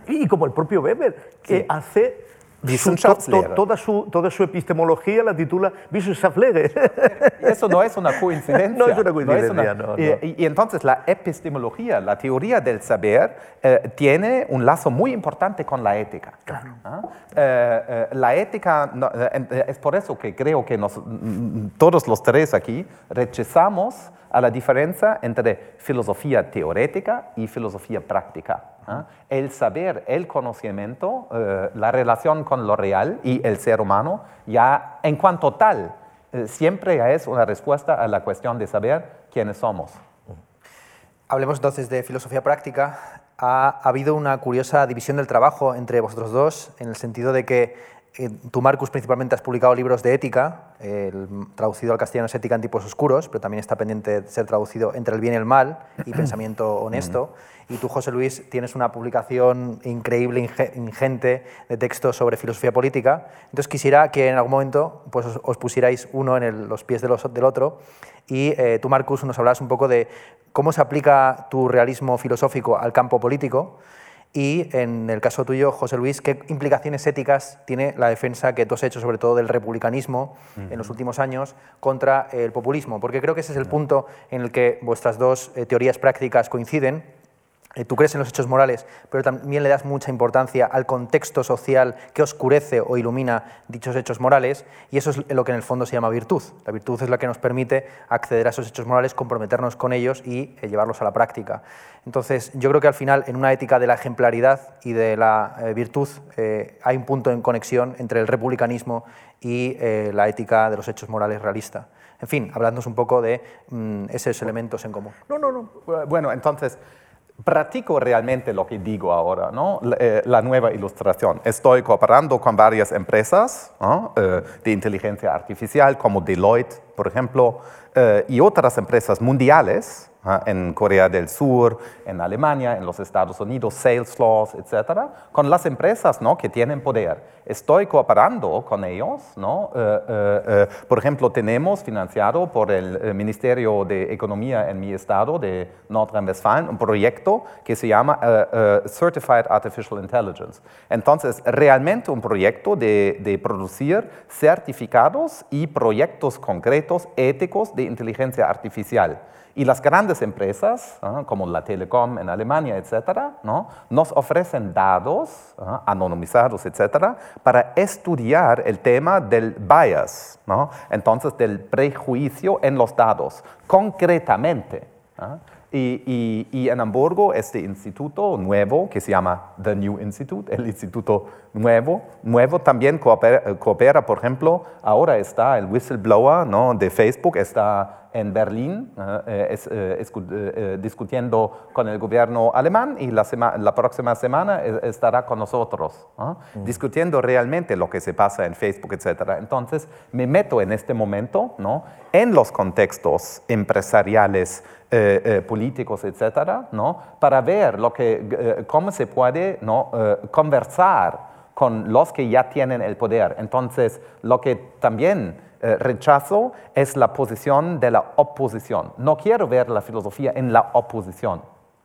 Y como el propio Weber, que sí. hace to, toda, su, toda su epistemología la titula Wissenschaftslehre. Eso no es una coincidencia. no es una coincidencia. No es una, no, no. Y, y, entonces la epistemología, la teoría del saber, eh, tiene un lazo muy importante con la ética. Claro. ¿Ah? Eh, eh, la ética, es por eso que creo que nos, todos los tres aquí rechazamos a la diferencia entre filosofía teórica y filosofía práctica. ¿eh? El saber, el conocimiento, eh, la relación con lo real y el ser humano, ya en cuanto tal, eh, siempre es una respuesta a la cuestión de saber quiénes somos. Hablemos entonces de filosofía práctica. Ha, ha habido una curiosa división del trabajo entre vosotros dos, en el sentido de que tú, Marcus, principalmente has publicado libros de ética, el, traducido al castellano es Ética en tipos oscuros, pero también está pendiente de ser traducido Entre el bien y el mal y Pensamiento honesto. Y tú, José Luis, tienes una publicación increíble, ingente de textos sobre filosofía política. Entonces quisiera que en algún momento pues, os, pusierais uno en el, los pies de los, del otro y eh, tú, Marcus, nos hablas un poco de cómo se aplica tu realismo filosófico al campo político y en el caso tuyo, José Luis, ¿qué implicaciones éticas tiene la defensa que tú has hecho, sobre todo del republicanismo uh -huh. en los últimos años, contra el populismo? Porque creo que ese es el punto en el que vuestras dos eh, teorías prácticas coinciden. Eh, tú crees en los hechos morales, pero también le das mucha importancia al contexto social que oscurece o ilumina dichos hechos morales, y eso es lo que en el fondo se llama virtud. La virtud es la que nos permite acceder a esos hechos morales, comprometernos con ellos y eh, llevarlos a la práctica. Entonces, yo creo que al final, en una ética de la ejemplaridad y de la eh, virtud, hay un punto en conexión entre el republicanismo y la ética de los hechos morales realista. En fin, hablándonos un poco de mm, esos elementos en común. No, no, no. Bueno, entonces practico realmente lo que digo ahora, ¿no? la, eh, nueva ilustración. Estoy cooperando con varias empresas eh, de inteligencia artificial como Deloitte, por ejemplo, eh, y otras empresas mundiales en Corea del Sur, en Alemania, en los Estados Unidos, Salesforce, etcétera, con las empresas ¿no? que tienen poder. Estoy cooperando con ellos. ¿no? Eh, eh, eh, por ejemplo, tenemos financiado por el Ministerio de Economía en mi estado de Nordrhein-Westfalen un proyecto que se llama Certified Artificial Intelligence. Entonces, realmente un proyecto de, de producir certificados y proyectos concretos éticos de inteligencia artificial. Y las grandes empresas, como la Telecom en Alemania, etcétera, ¿no? nos ofrecen datos anonimizados, etcétera, para estudiar el tema del bias, ¿no? entonces del prejuicio en los datos, concretamente. Y, y, en Hamburgo, este instituto nuevo, que se llama The New Institute, el instituto nuevo, nuevo también coopera, coopera por ejemplo, ahora está el whistleblower ¿no? de Facebook, está en Berlín eh, eh, eh, discutiendo con el gobierno alemán y la, la próxima semana estará con nosotros, mm. discutiendo realmente lo que se pasa en Facebook, etc. Entonces, me meto en este momento ¿no? en los contextos empresariales, políticos, etcétera, ¿no? para ver lo que, cómo se puede ¿no? conversar con los que ya tienen el poder. Entonces, lo que también eh, rechazo es la posición de la oposición. No quiero ver la filosofía en la oposición.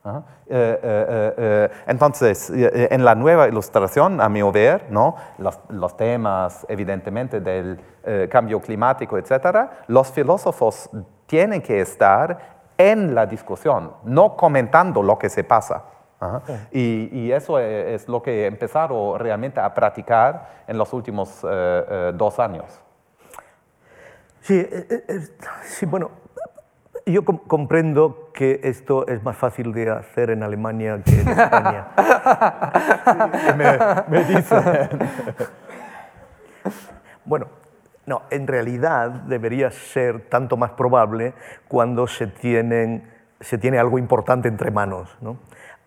Eh, eh, entonces, en la nueva ilustración, a mi ver, ¿no? los, temas, evidentemente, del cambio climático, etc., los filósofos tienen que estar en la discusión, no comentando lo que se pasa. Y, eso es, lo que he empezado realmente a practicar en los últimos dos años. Sí, eh, eh, eh, sí bueno, yo comprendo que esto es más fácil de hacer en Alemania que en España. me, me dicen. bueno, no, en realidad debería ser tanto más probable cuando se, tienen, se tiene algo importante entre manos. ¿no?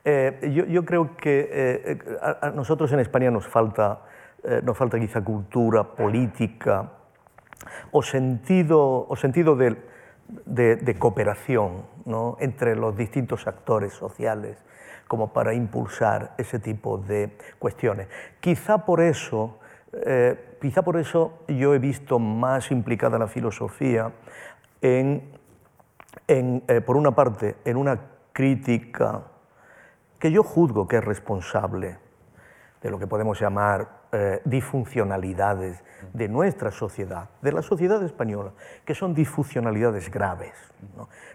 yo, yo, creo que a, nosotros en España nos falta, nos falta quizá cultura política, o sentido, o sentido de, cooperación entre los distintos actores sociales como para impulsar ese tipo de cuestiones. Quizá por eso, eh, quizá por eso yo he visto más implicada la filosofía en, en eh, por una parte, en una crítica que yo juzgo que es responsable de lo que podemos llamar eh, disfuncionalidades de nuestra sociedad, de la sociedad española, que son disfuncionalidades graves.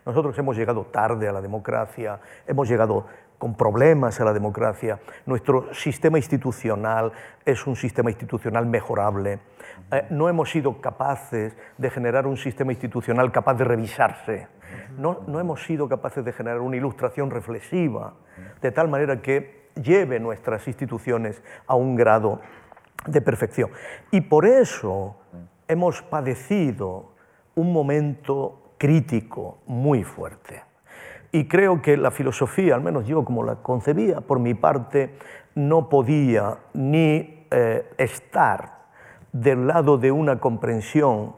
Nosotros hemos llegado tarde a la democracia, hemos llegado con problemas a la democracia, nuestro sistema institucional es un sistema institucional mejorable, eh, no hemos sido capaces de generar un sistema institucional capaz de revisarse, no, no hemos sido capaces de generar una ilustración reflexiva, de tal manera que lleve nuestras instituciones a un grado de perfección. Y por eso hemos padecido un momento crítico muy fuerte. Y creo que la filosofía, al menos yo como la concebía por mi parte, no podía ni eh, estar del lado de una comprensión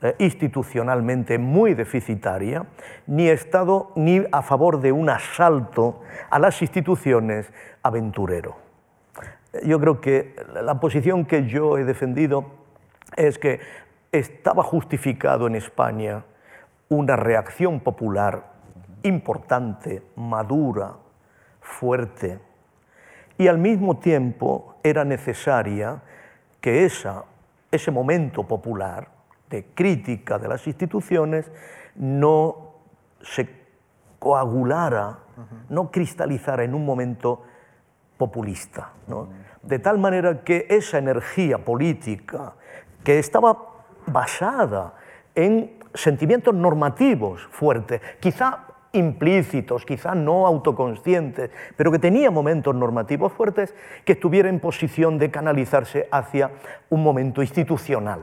eh, institucionalmente muy deficitaria, ni estado ni a favor de un asalto a las instituciones aventurero yo creo que la posición que yo he defendido es que estaba justificado en España una reacción popular importante, madura, fuerte, y al mismo tiempo era necesaria que esa, ese momento popular de crítica de las instituciones no se coagulara, no cristalizara en un momento populista. De tal manera que esa energía política que estaba basada en sentimientos normativos fuertes, quizá implícitos, quizá no autoconscientes, pero que tenía momentos normativos fuertes, que estuviera en posición de canalizarse hacia un momento institucional,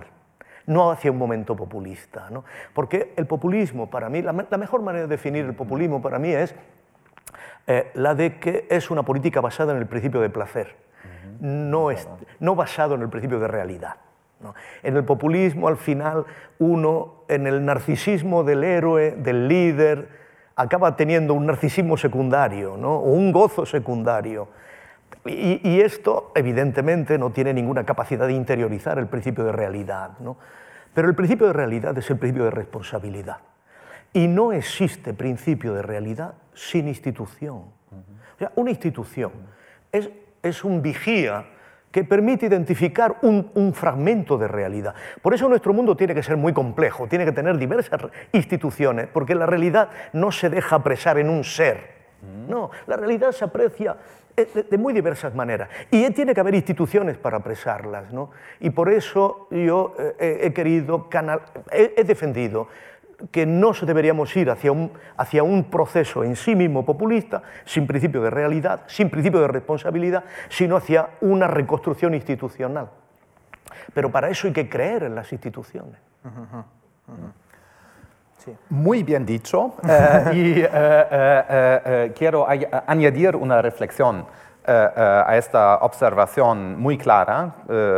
no hacia un momento populista. Porque el populismo, para mí, la, mejor manera de definir el populismo para mí es eh, la de que es una política basada en el principio de placer, no, es, no basado en el principio de realidad. En el populismo, al final, uno, en el narcisismo del héroe, del líder, acaba teniendo un narcisismo secundario o un gozo secundario. Y, esto, evidentemente, no tiene ninguna capacidad de interiorizar el principio de realidad. Pero el principio de realidad es el principio de responsabilidad. Y no existe principio de realidad sin institución. Una institución es, es un vigía que permite identificar un, fragmento de realidad. Por eso nuestro mundo tiene que ser muy complejo, tiene que tener diversas instituciones, porque la realidad no se deja apresar en un ser. No, la realidad se aprecia eh, de, muy diversas maneras. Y tiene que haber instituciones para apresarlas. ¿no? Y por eso yo eh, he querido, canal, he defendido que no deberíamos ir hacia un, hacia un proceso en sí mismo populista, sin principio de realidad, sin principio de responsabilidad, sino hacia una reconstrucción institucional. Pero para eso hay que creer en las instituciones. Muy bien dicho. Eh, y eh, eh, quiero añadir una reflexión a esta observación muy clara,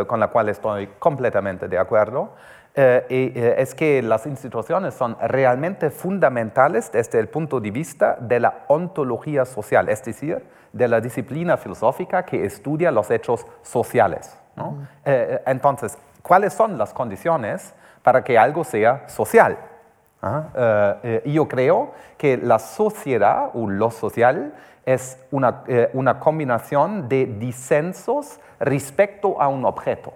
con la cual estoy completamente de acuerdo. Eh, eh, es que las instituciones son realmente fundamentales desde el punto de vista de la ontología social, es decir, de la disciplina filosófica que estudia los hechos sociales. Eh, entonces, ¿cuáles son las condiciones para que algo sea social? ¿Ah? yo creo que la sociedad o lo social es una, una combinación de disensos respecto a un objeto.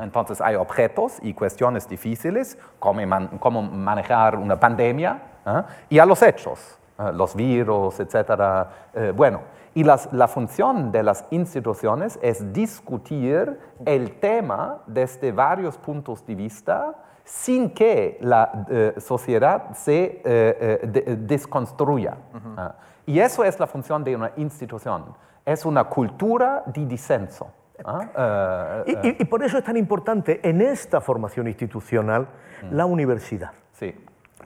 Entonces hay objetos y cuestiones difíciles, como, cómo manejar una pandemia, ¿ah? y a los hechos, ¿ah? los virus, etc. Eh, bueno, y la función de las instituciones es discutir el tema desde varios puntos de vista sin que la eh, sociedad se eh, desconstruya. ¿ah? Y eso es la función de una institución. Es una cultura de disenso. Ah, eh, eh. y, por eso es tan importante en esta formación institucional mm. la universidad. Sí.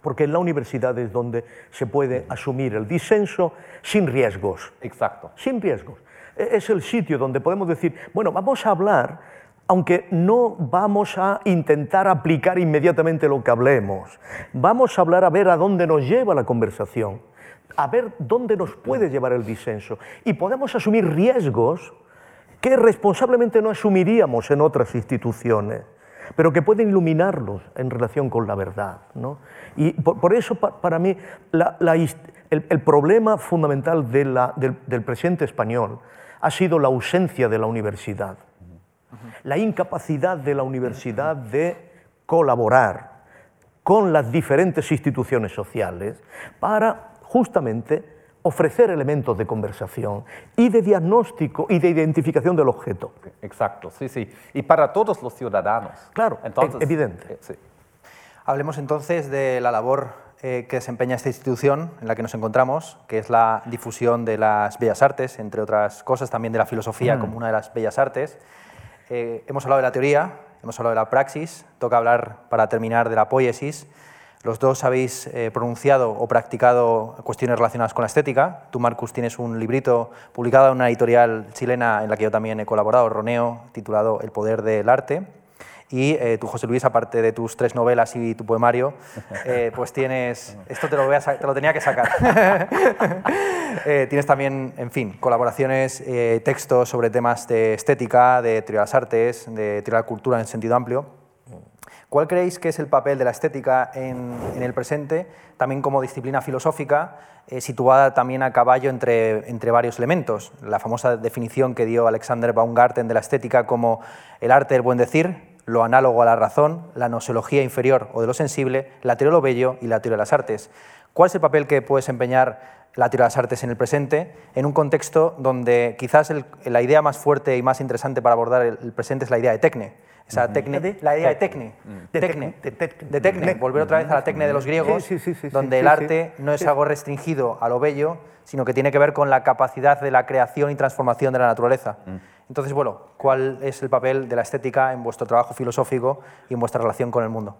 Porque en la universidad es donde se puede asumir el disenso sin riesgos. Exacto. Sin riesgos. E, es el sitio donde podemos decir, bueno, vamos a hablar, aunque no vamos a intentar aplicar inmediatamente lo que hablemos. Vamos a hablar a ver a dónde nos lleva la conversación, a ver dónde nos puede llevar el disenso. Y podemos asumir riesgos que responsablemente no asumiríamos en otras instituciones, pero que pueden iluminarlos en relación con la verdad. Y por, eso, para mí, el, problema fundamental del, presente español ha sido la ausencia de la universidad, la incapacidad de la universidad de colaborar con las diferentes instituciones sociales para justamente ofrecer elementos de conversación y de diagnóstico y de identificación del objeto. Exacto, sí, sí. Y para todos los ciudadanos. Claro, entonces, evidente. Eh, sí. Hablemos entonces de la labor eh, que desempeña esta institución en la que nos encontramos, que es la difusión de las bellas artes, entre otras cosas, también de la filosofía mm. como una de las bellas artes. Eh, hemos hablado de la teoría, hemos hablado de la praxis, toca hablar para terminar de la poiesis. Los dos habéis eh, pronunciado o practicado cuestiones relacionadas con la estética. Tú, Marcus, tienes un librito publicado en una editorial chilena en la que yo también he colaborado, Roneo, titulado El poder del arte. Y eh, tú, José Luis, aparte de tus tres novelas y tu poemario, eh, pues tienes... Esto te lo, voy a te lo tenía que sacar. tienes también, en fin, colaboraciones, textos sobre temas de estética, de teoría de las artes, de teoría de la cultura en sentido amplio. ¿Cuál creéis que es el papel de la estética en, el presente, también como disciplina filosófica, eh, situada también a caballo entre, entre varios elementos? La famosa definición que dio Alexander Baumgarten de la estética como el arte del buen decir, lo análogo a la razón, la nosología inferior o de lo sensible, la teoría de lo bello y la teoría de las artes. ¿Cuál es el papel que puede desempeñar la teoría de las artes en el presente, en un contexto donde quizás la idea más fuerte y más interesante para abordar el, presente es la idea de Tecne. Esa tecne, la idea de Tecne, de Tecne, de Tecne, volver otra vez a la Tecne de los griegos, donde el arte no es algo restringido a lo bello, sino que tiene que ver con la capacidad de la creación y transformación de la naturaleza. Mm. Entonces, bueno, ¿cuál es el papel de la estética en vuestro trabajo filosófico y en vuestra relación con el mundo?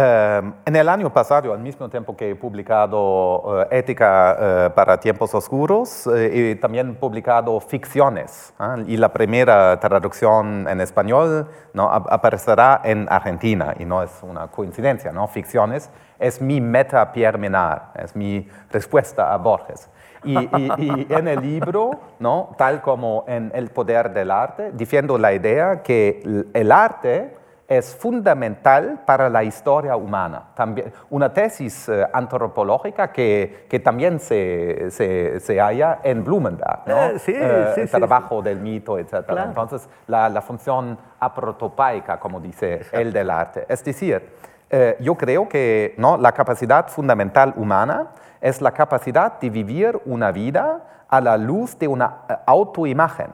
Em, en el año pasado, al mismo tiempo que he publicado eh, Ética eh, para tiempos oscuros, eh, he también publicado ficciones. ¿ah? Y la primera traducción en español ¿no? aparecerá en Argentina, y no es una coincidencia, ¿no? Ficciones es mi meta Pierre Menard, es mi respuesta a Borges. Y, y, en el libro, ¿no? tal como en El poder del arte, defiendo la idea que el arte es fundamental para la historia humana. También, una tesis eh, antropológica que, que también se, se, se, halla en Blumenbach, ¿no? Eh, sí, eh, el trabajo del mito, etc. Entonces, la, la, función aprotopaica, como dice el del arte. Es decir, yo creo que ¿no? la capacidad fundamental humana es la capacidad de vivir una vida a la luz de una autoimagen.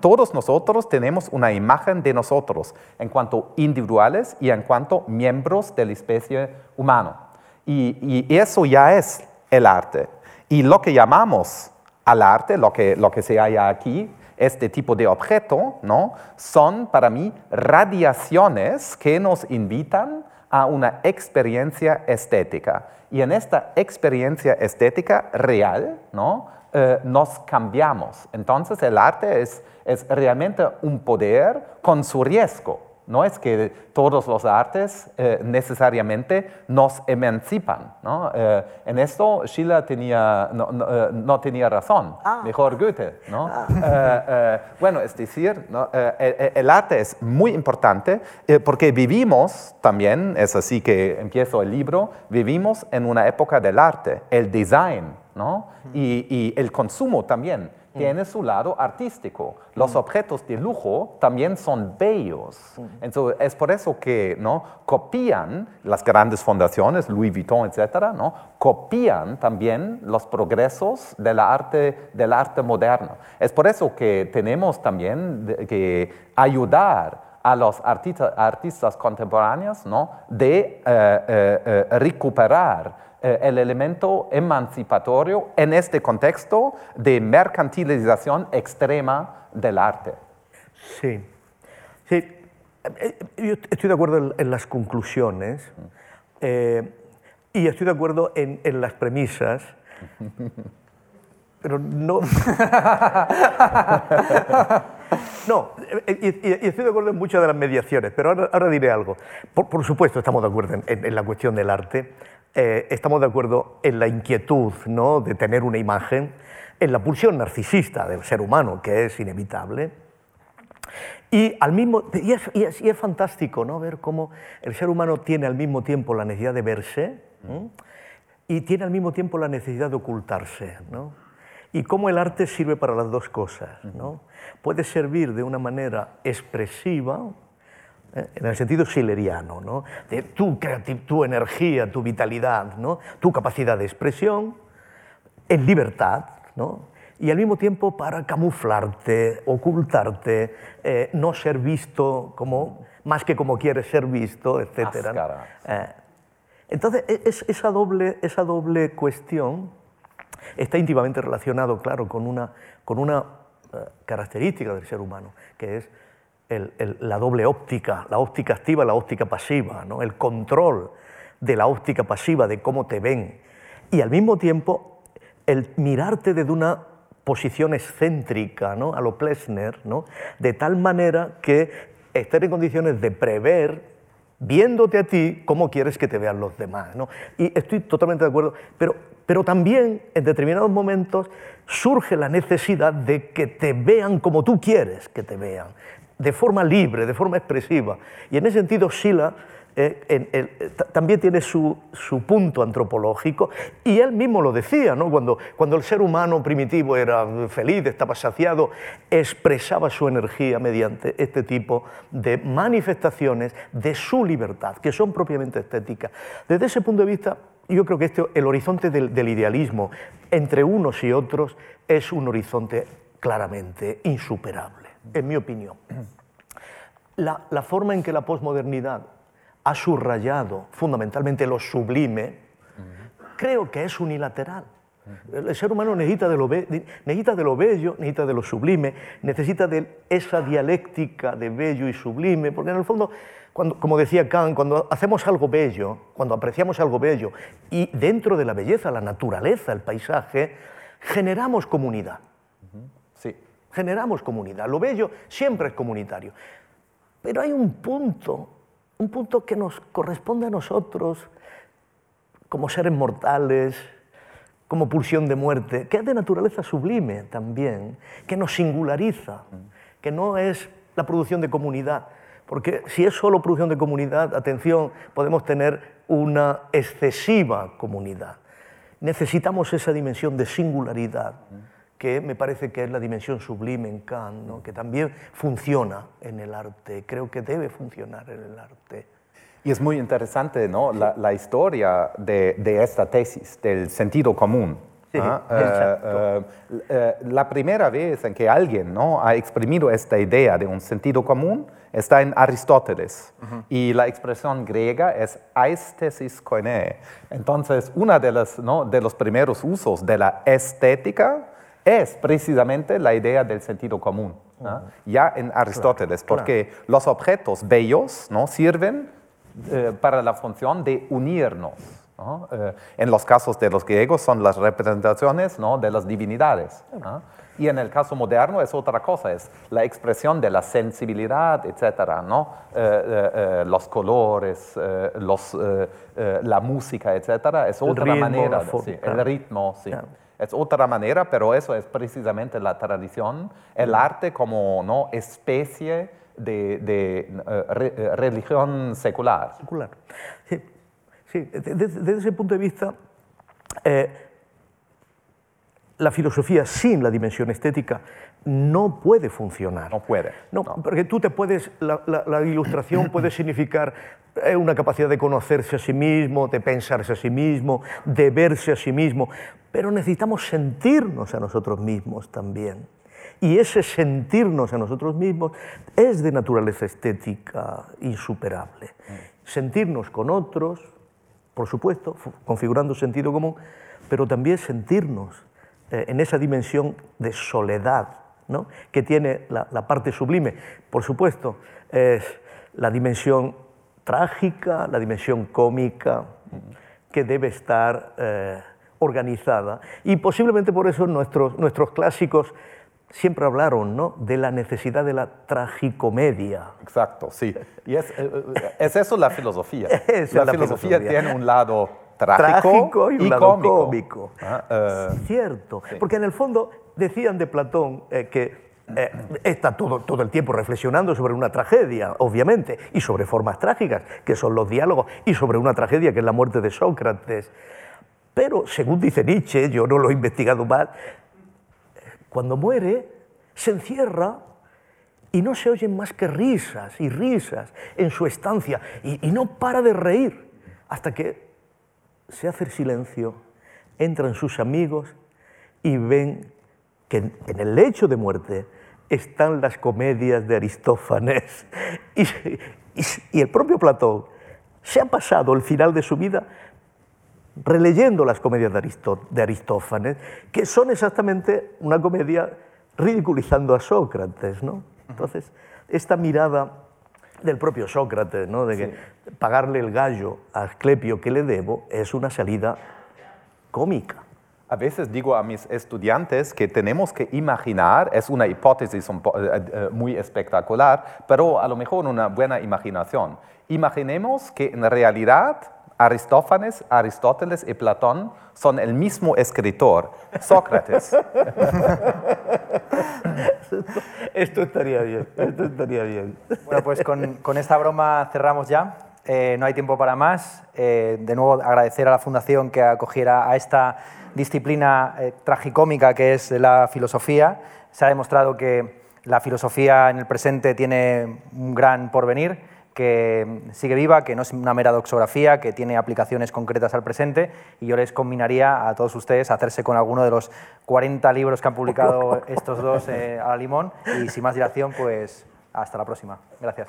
Todos nosotros tenemos una imagen de nosotros en cuanto individuales y en cuanto miembros de la especie humana. Y, eso ya es el arte. Y lo que llamamos al arte, lo que, lo que se halla aquí, este tipo de objeto, ¿no? son para mí radiaciones que nos invitan a una experiencia estética. Y en esta experiencia estética real, ¿no? Eh, nos cambiamos. Entonces el arte es, es realmente un poder con su riesgo. No es que todos los artes eh, necesariamente nos emancipan. ¿no? Eh, en esto Schiller tenía, no, tenía razón, ah. mejor Goethe. ¿no? Ah. bueno, es decir, el, el, arte es muy importante porque vivimos también, es así que empiezo el libro, vivimos en una época del arte, el design ¿no? y, el consumo también tiene su lado artístico. Los objetos de lujo también son bellos. Entonces, es por eso que ¿no? copian las grandes fundaciones, Louis Vuitton, etcétera, ¿no? copian también los progresos del arte, del arte moderno. Es por eso que tenemos también que ayudar a los artistas contemporáneos ¿no? de eh, eh, eh, recuperar eh, el elemento emancipatorio en este contexto de mercantilización extrema del arte. Sí, sí. Eh, yo estoy de acuerdo en, las conclusiones eh, y estoy de acuerdo en, en las premisas, pero no... no, y, estoy de acuerdo en muchas de las mediaciones, pero ahora, diré algo. Por, supuesto estamos de acuerdo en, en la cuestión del arte, eh, estamos de acuerdo en la inquietud ¿no? de tener una imagen, en la pulsión narcisista del ser humano, que es inevitable. Y, al mismo, y, es, fantástico ¿no? ver cómo el ser humano tiene al mismo tiempo la necesidad de verse y tiene al mismo tiempo la necesidad de ocultarse. ¿no? Y cómo el arte sirve para las dos cosas. ¿no? Puede servir de una manera expresiva, ¿eh? en el sentido schilleriano, ¿no? de tu, tu energía, tu vitalidad, ¿no? tu capacidad de expresión, en libertad, ¿no? y al mismo tiempo para camuflarte, ocultarte, eh, no ser visto como, más que como quieres ser visto, etc. Eh, entonces, e, es, esa, doble, esa doble cuestión está íntimamente relacionado, claro, con una, con una característica del ser humano, que es la doble óptica, la óptica activa y la óptica pasiva, el control de la óptica pasiva, de cómo te ven, y al mismo tiempo el mirarte desde una posición excéntrica, a lo Plessner, ¿no? de tal manera que estar en condiciones de prever, viéndote a ti, cómo quieres que te vean los demás. ¿no? Y estoy totalmente de acuerdo, pero, pero también en determinados momentos surge la necesidad de que te vean como tú quieres que te vean de forma libre, de forma expresiva. Y en ese sentido, Sila eh, también tiene su, punto antropológico y él mismo lo decía, ¿no? cuando, cuando el ser humano primitivo era feliz, estaba saciado, expresaba su energía mediante este tipo de manifestaciones de su libertad, que son propiamente estéticas. Desde ese punto de vista, yo creo que este, el horizonte del idealismo entre unos y otros es un horizonte claramente insuperable, en mi opinión. La, la forma en que la posmodernidad ha subrayado fundamentalmente lo sublime, creo que es unilateral. El ser humano necesita de, lo necesita de lo bello, necesita de lo sublime, necesita de esa dialéctica de bello y sublime, porque en el fondo, cuando, como decía Kant, cuando hacemos algo bello, cuando apreciamos algo bello, y dentro de la belleza, la naturaleza, el paisaje, generamos comunidad. Generamos comunidad. Lo bello siempre es comunitario. Pero hay un punto, un punto que nos corresponde a nosotros como seres mortales, como pulsión de muerte, que es de naturaleza sublime también, que nos singulariza, que no es la producción de comunidad. Porque si es solo producción de comunidad, atención, podemos tener una excesiva comunidad. Necesitamos esa dimensión de singularidad, que me parece que es la dimensión sublime en Kant, ¿no? que también funciona en el arte, creo que debe funcionar en el arte. Y es muy interesante ¿no? la, la historia de, de esta tesis, del sentido común. Sí, ¿ah? exacto. La primera vez en que alguien ¿no? ha exprimido esta idea de un sentido común está en Aristóteles. Y la expresión griega es aesthesis koine. Entonces, uno de, los, ¿no? de los primeros usos de la estética es precisamente la idea del sentido común. Ya en Aristóteles, porque los objetos bellos ¿no? sirven eh, para la función de unirnos. ¿no? Eh, en los casos de los griegos son las representaciones ¿no? de las divinidades. Y en el caso moderno es otra cosa, es la expresión de la sensibilidad, etc. ¿no? Eh, los colores, los, la música, etc. Es otra ritmo, manera, sí, el ritmo, sí. Claro. Es otra manera, pero eso es precisamente la tradición, el arte como ¿no? especie de, de, eh, re- eh, religión secular. secular. Sí, sí, desde, desde ese punto de vista, eh, la filosofía sin la dimensión estética no puede funcionar. No puede. No, porque tú te puedes, la, la- la ilustración puede significar eh, una capacidad de conocerse a sí mismo, de pensarse a sí mismo, de verse a sí mismo, pero necesitamos sentirnos a nosotros mismos también. Y ese sentirnos a nosotros mismos es de naturaleza estética insuperable. Sentirnos con otros, por supuesto, configurando sentido común, pero también sentirnos eh, en esa dimensión de soledad ¿no? que tiene la, la parte sublime. Por supuesto, es la dimensión trágica, la dimensión cómica, que debe estar eh, organizada. Y posiblemente por eso nuestros, nuestros clásicos siempre hablaron ¿no? de la necesidad de la tragicomedia. Exacto, sí. Y es, eh, es eso la filosofía. Es la, la filosofía, filosofía. tiene un lado trágico, Trágico y un lado cómico. cómico. Ah, eh, Cierto, porque en el fondo decían de Platón eh, que eh, está todo, todo el tiempo reflexionando sobre una tragedia, obviamente, y sobre formas trágicas, que son los diálogos, y sobre una tragedia que es la muerte de Sócrates. Pero, según dice Nietzsche, yo no lo he investigado más, cuando muere se encierra y no se oyen más que risas y risas en su estancia, y, y no para de reír, hasta que se hace el silencio, entran sus amigos y ven que en el lecho de muerte están las comedias de Aristófanes. Y, y- y el propio Platón se ha pasado el final de su vida releyendo las comedias de, Aristó- de Aristófanes, que son exactamente una comedia ridiculizando a Sócrates. ¿no? Entonces, esta mirada del propio Sócrates, ¿no? de que pagarle el gallo a Asclepio que le debo es una salida cómica. A veces digo a mis estudiantes que tenemos que imaginar, es una hipótesis po- eh, eh, muy espectacular, pero a lo mejor una buena imaginación. Imaginemos que en realidad Aristófanes, Aristóteles y Platón son el mismo escritor, Sócrates. Esto estaría bien, esto estaría bien. Bueno, pues con, con esta broma cerramos ya. Eh, no hay tiempo para más. Eh, de nuevo, agradecer a la Fundación que acogiera a esta disciplina eh, tragicómica que es la filosofía. Se ha demostrado que la filosofía en el presente tiene un gran porvenir, que sigue viva, que no es una mera doxografía, que tiene aplicaciones concretas al presente y yo les combinaría a todos ustedes a hacerse con alguno de los 40 libros que han publicado estos dos eh, a la limón y sin más dilación, pues hasta la próxima. Gracias.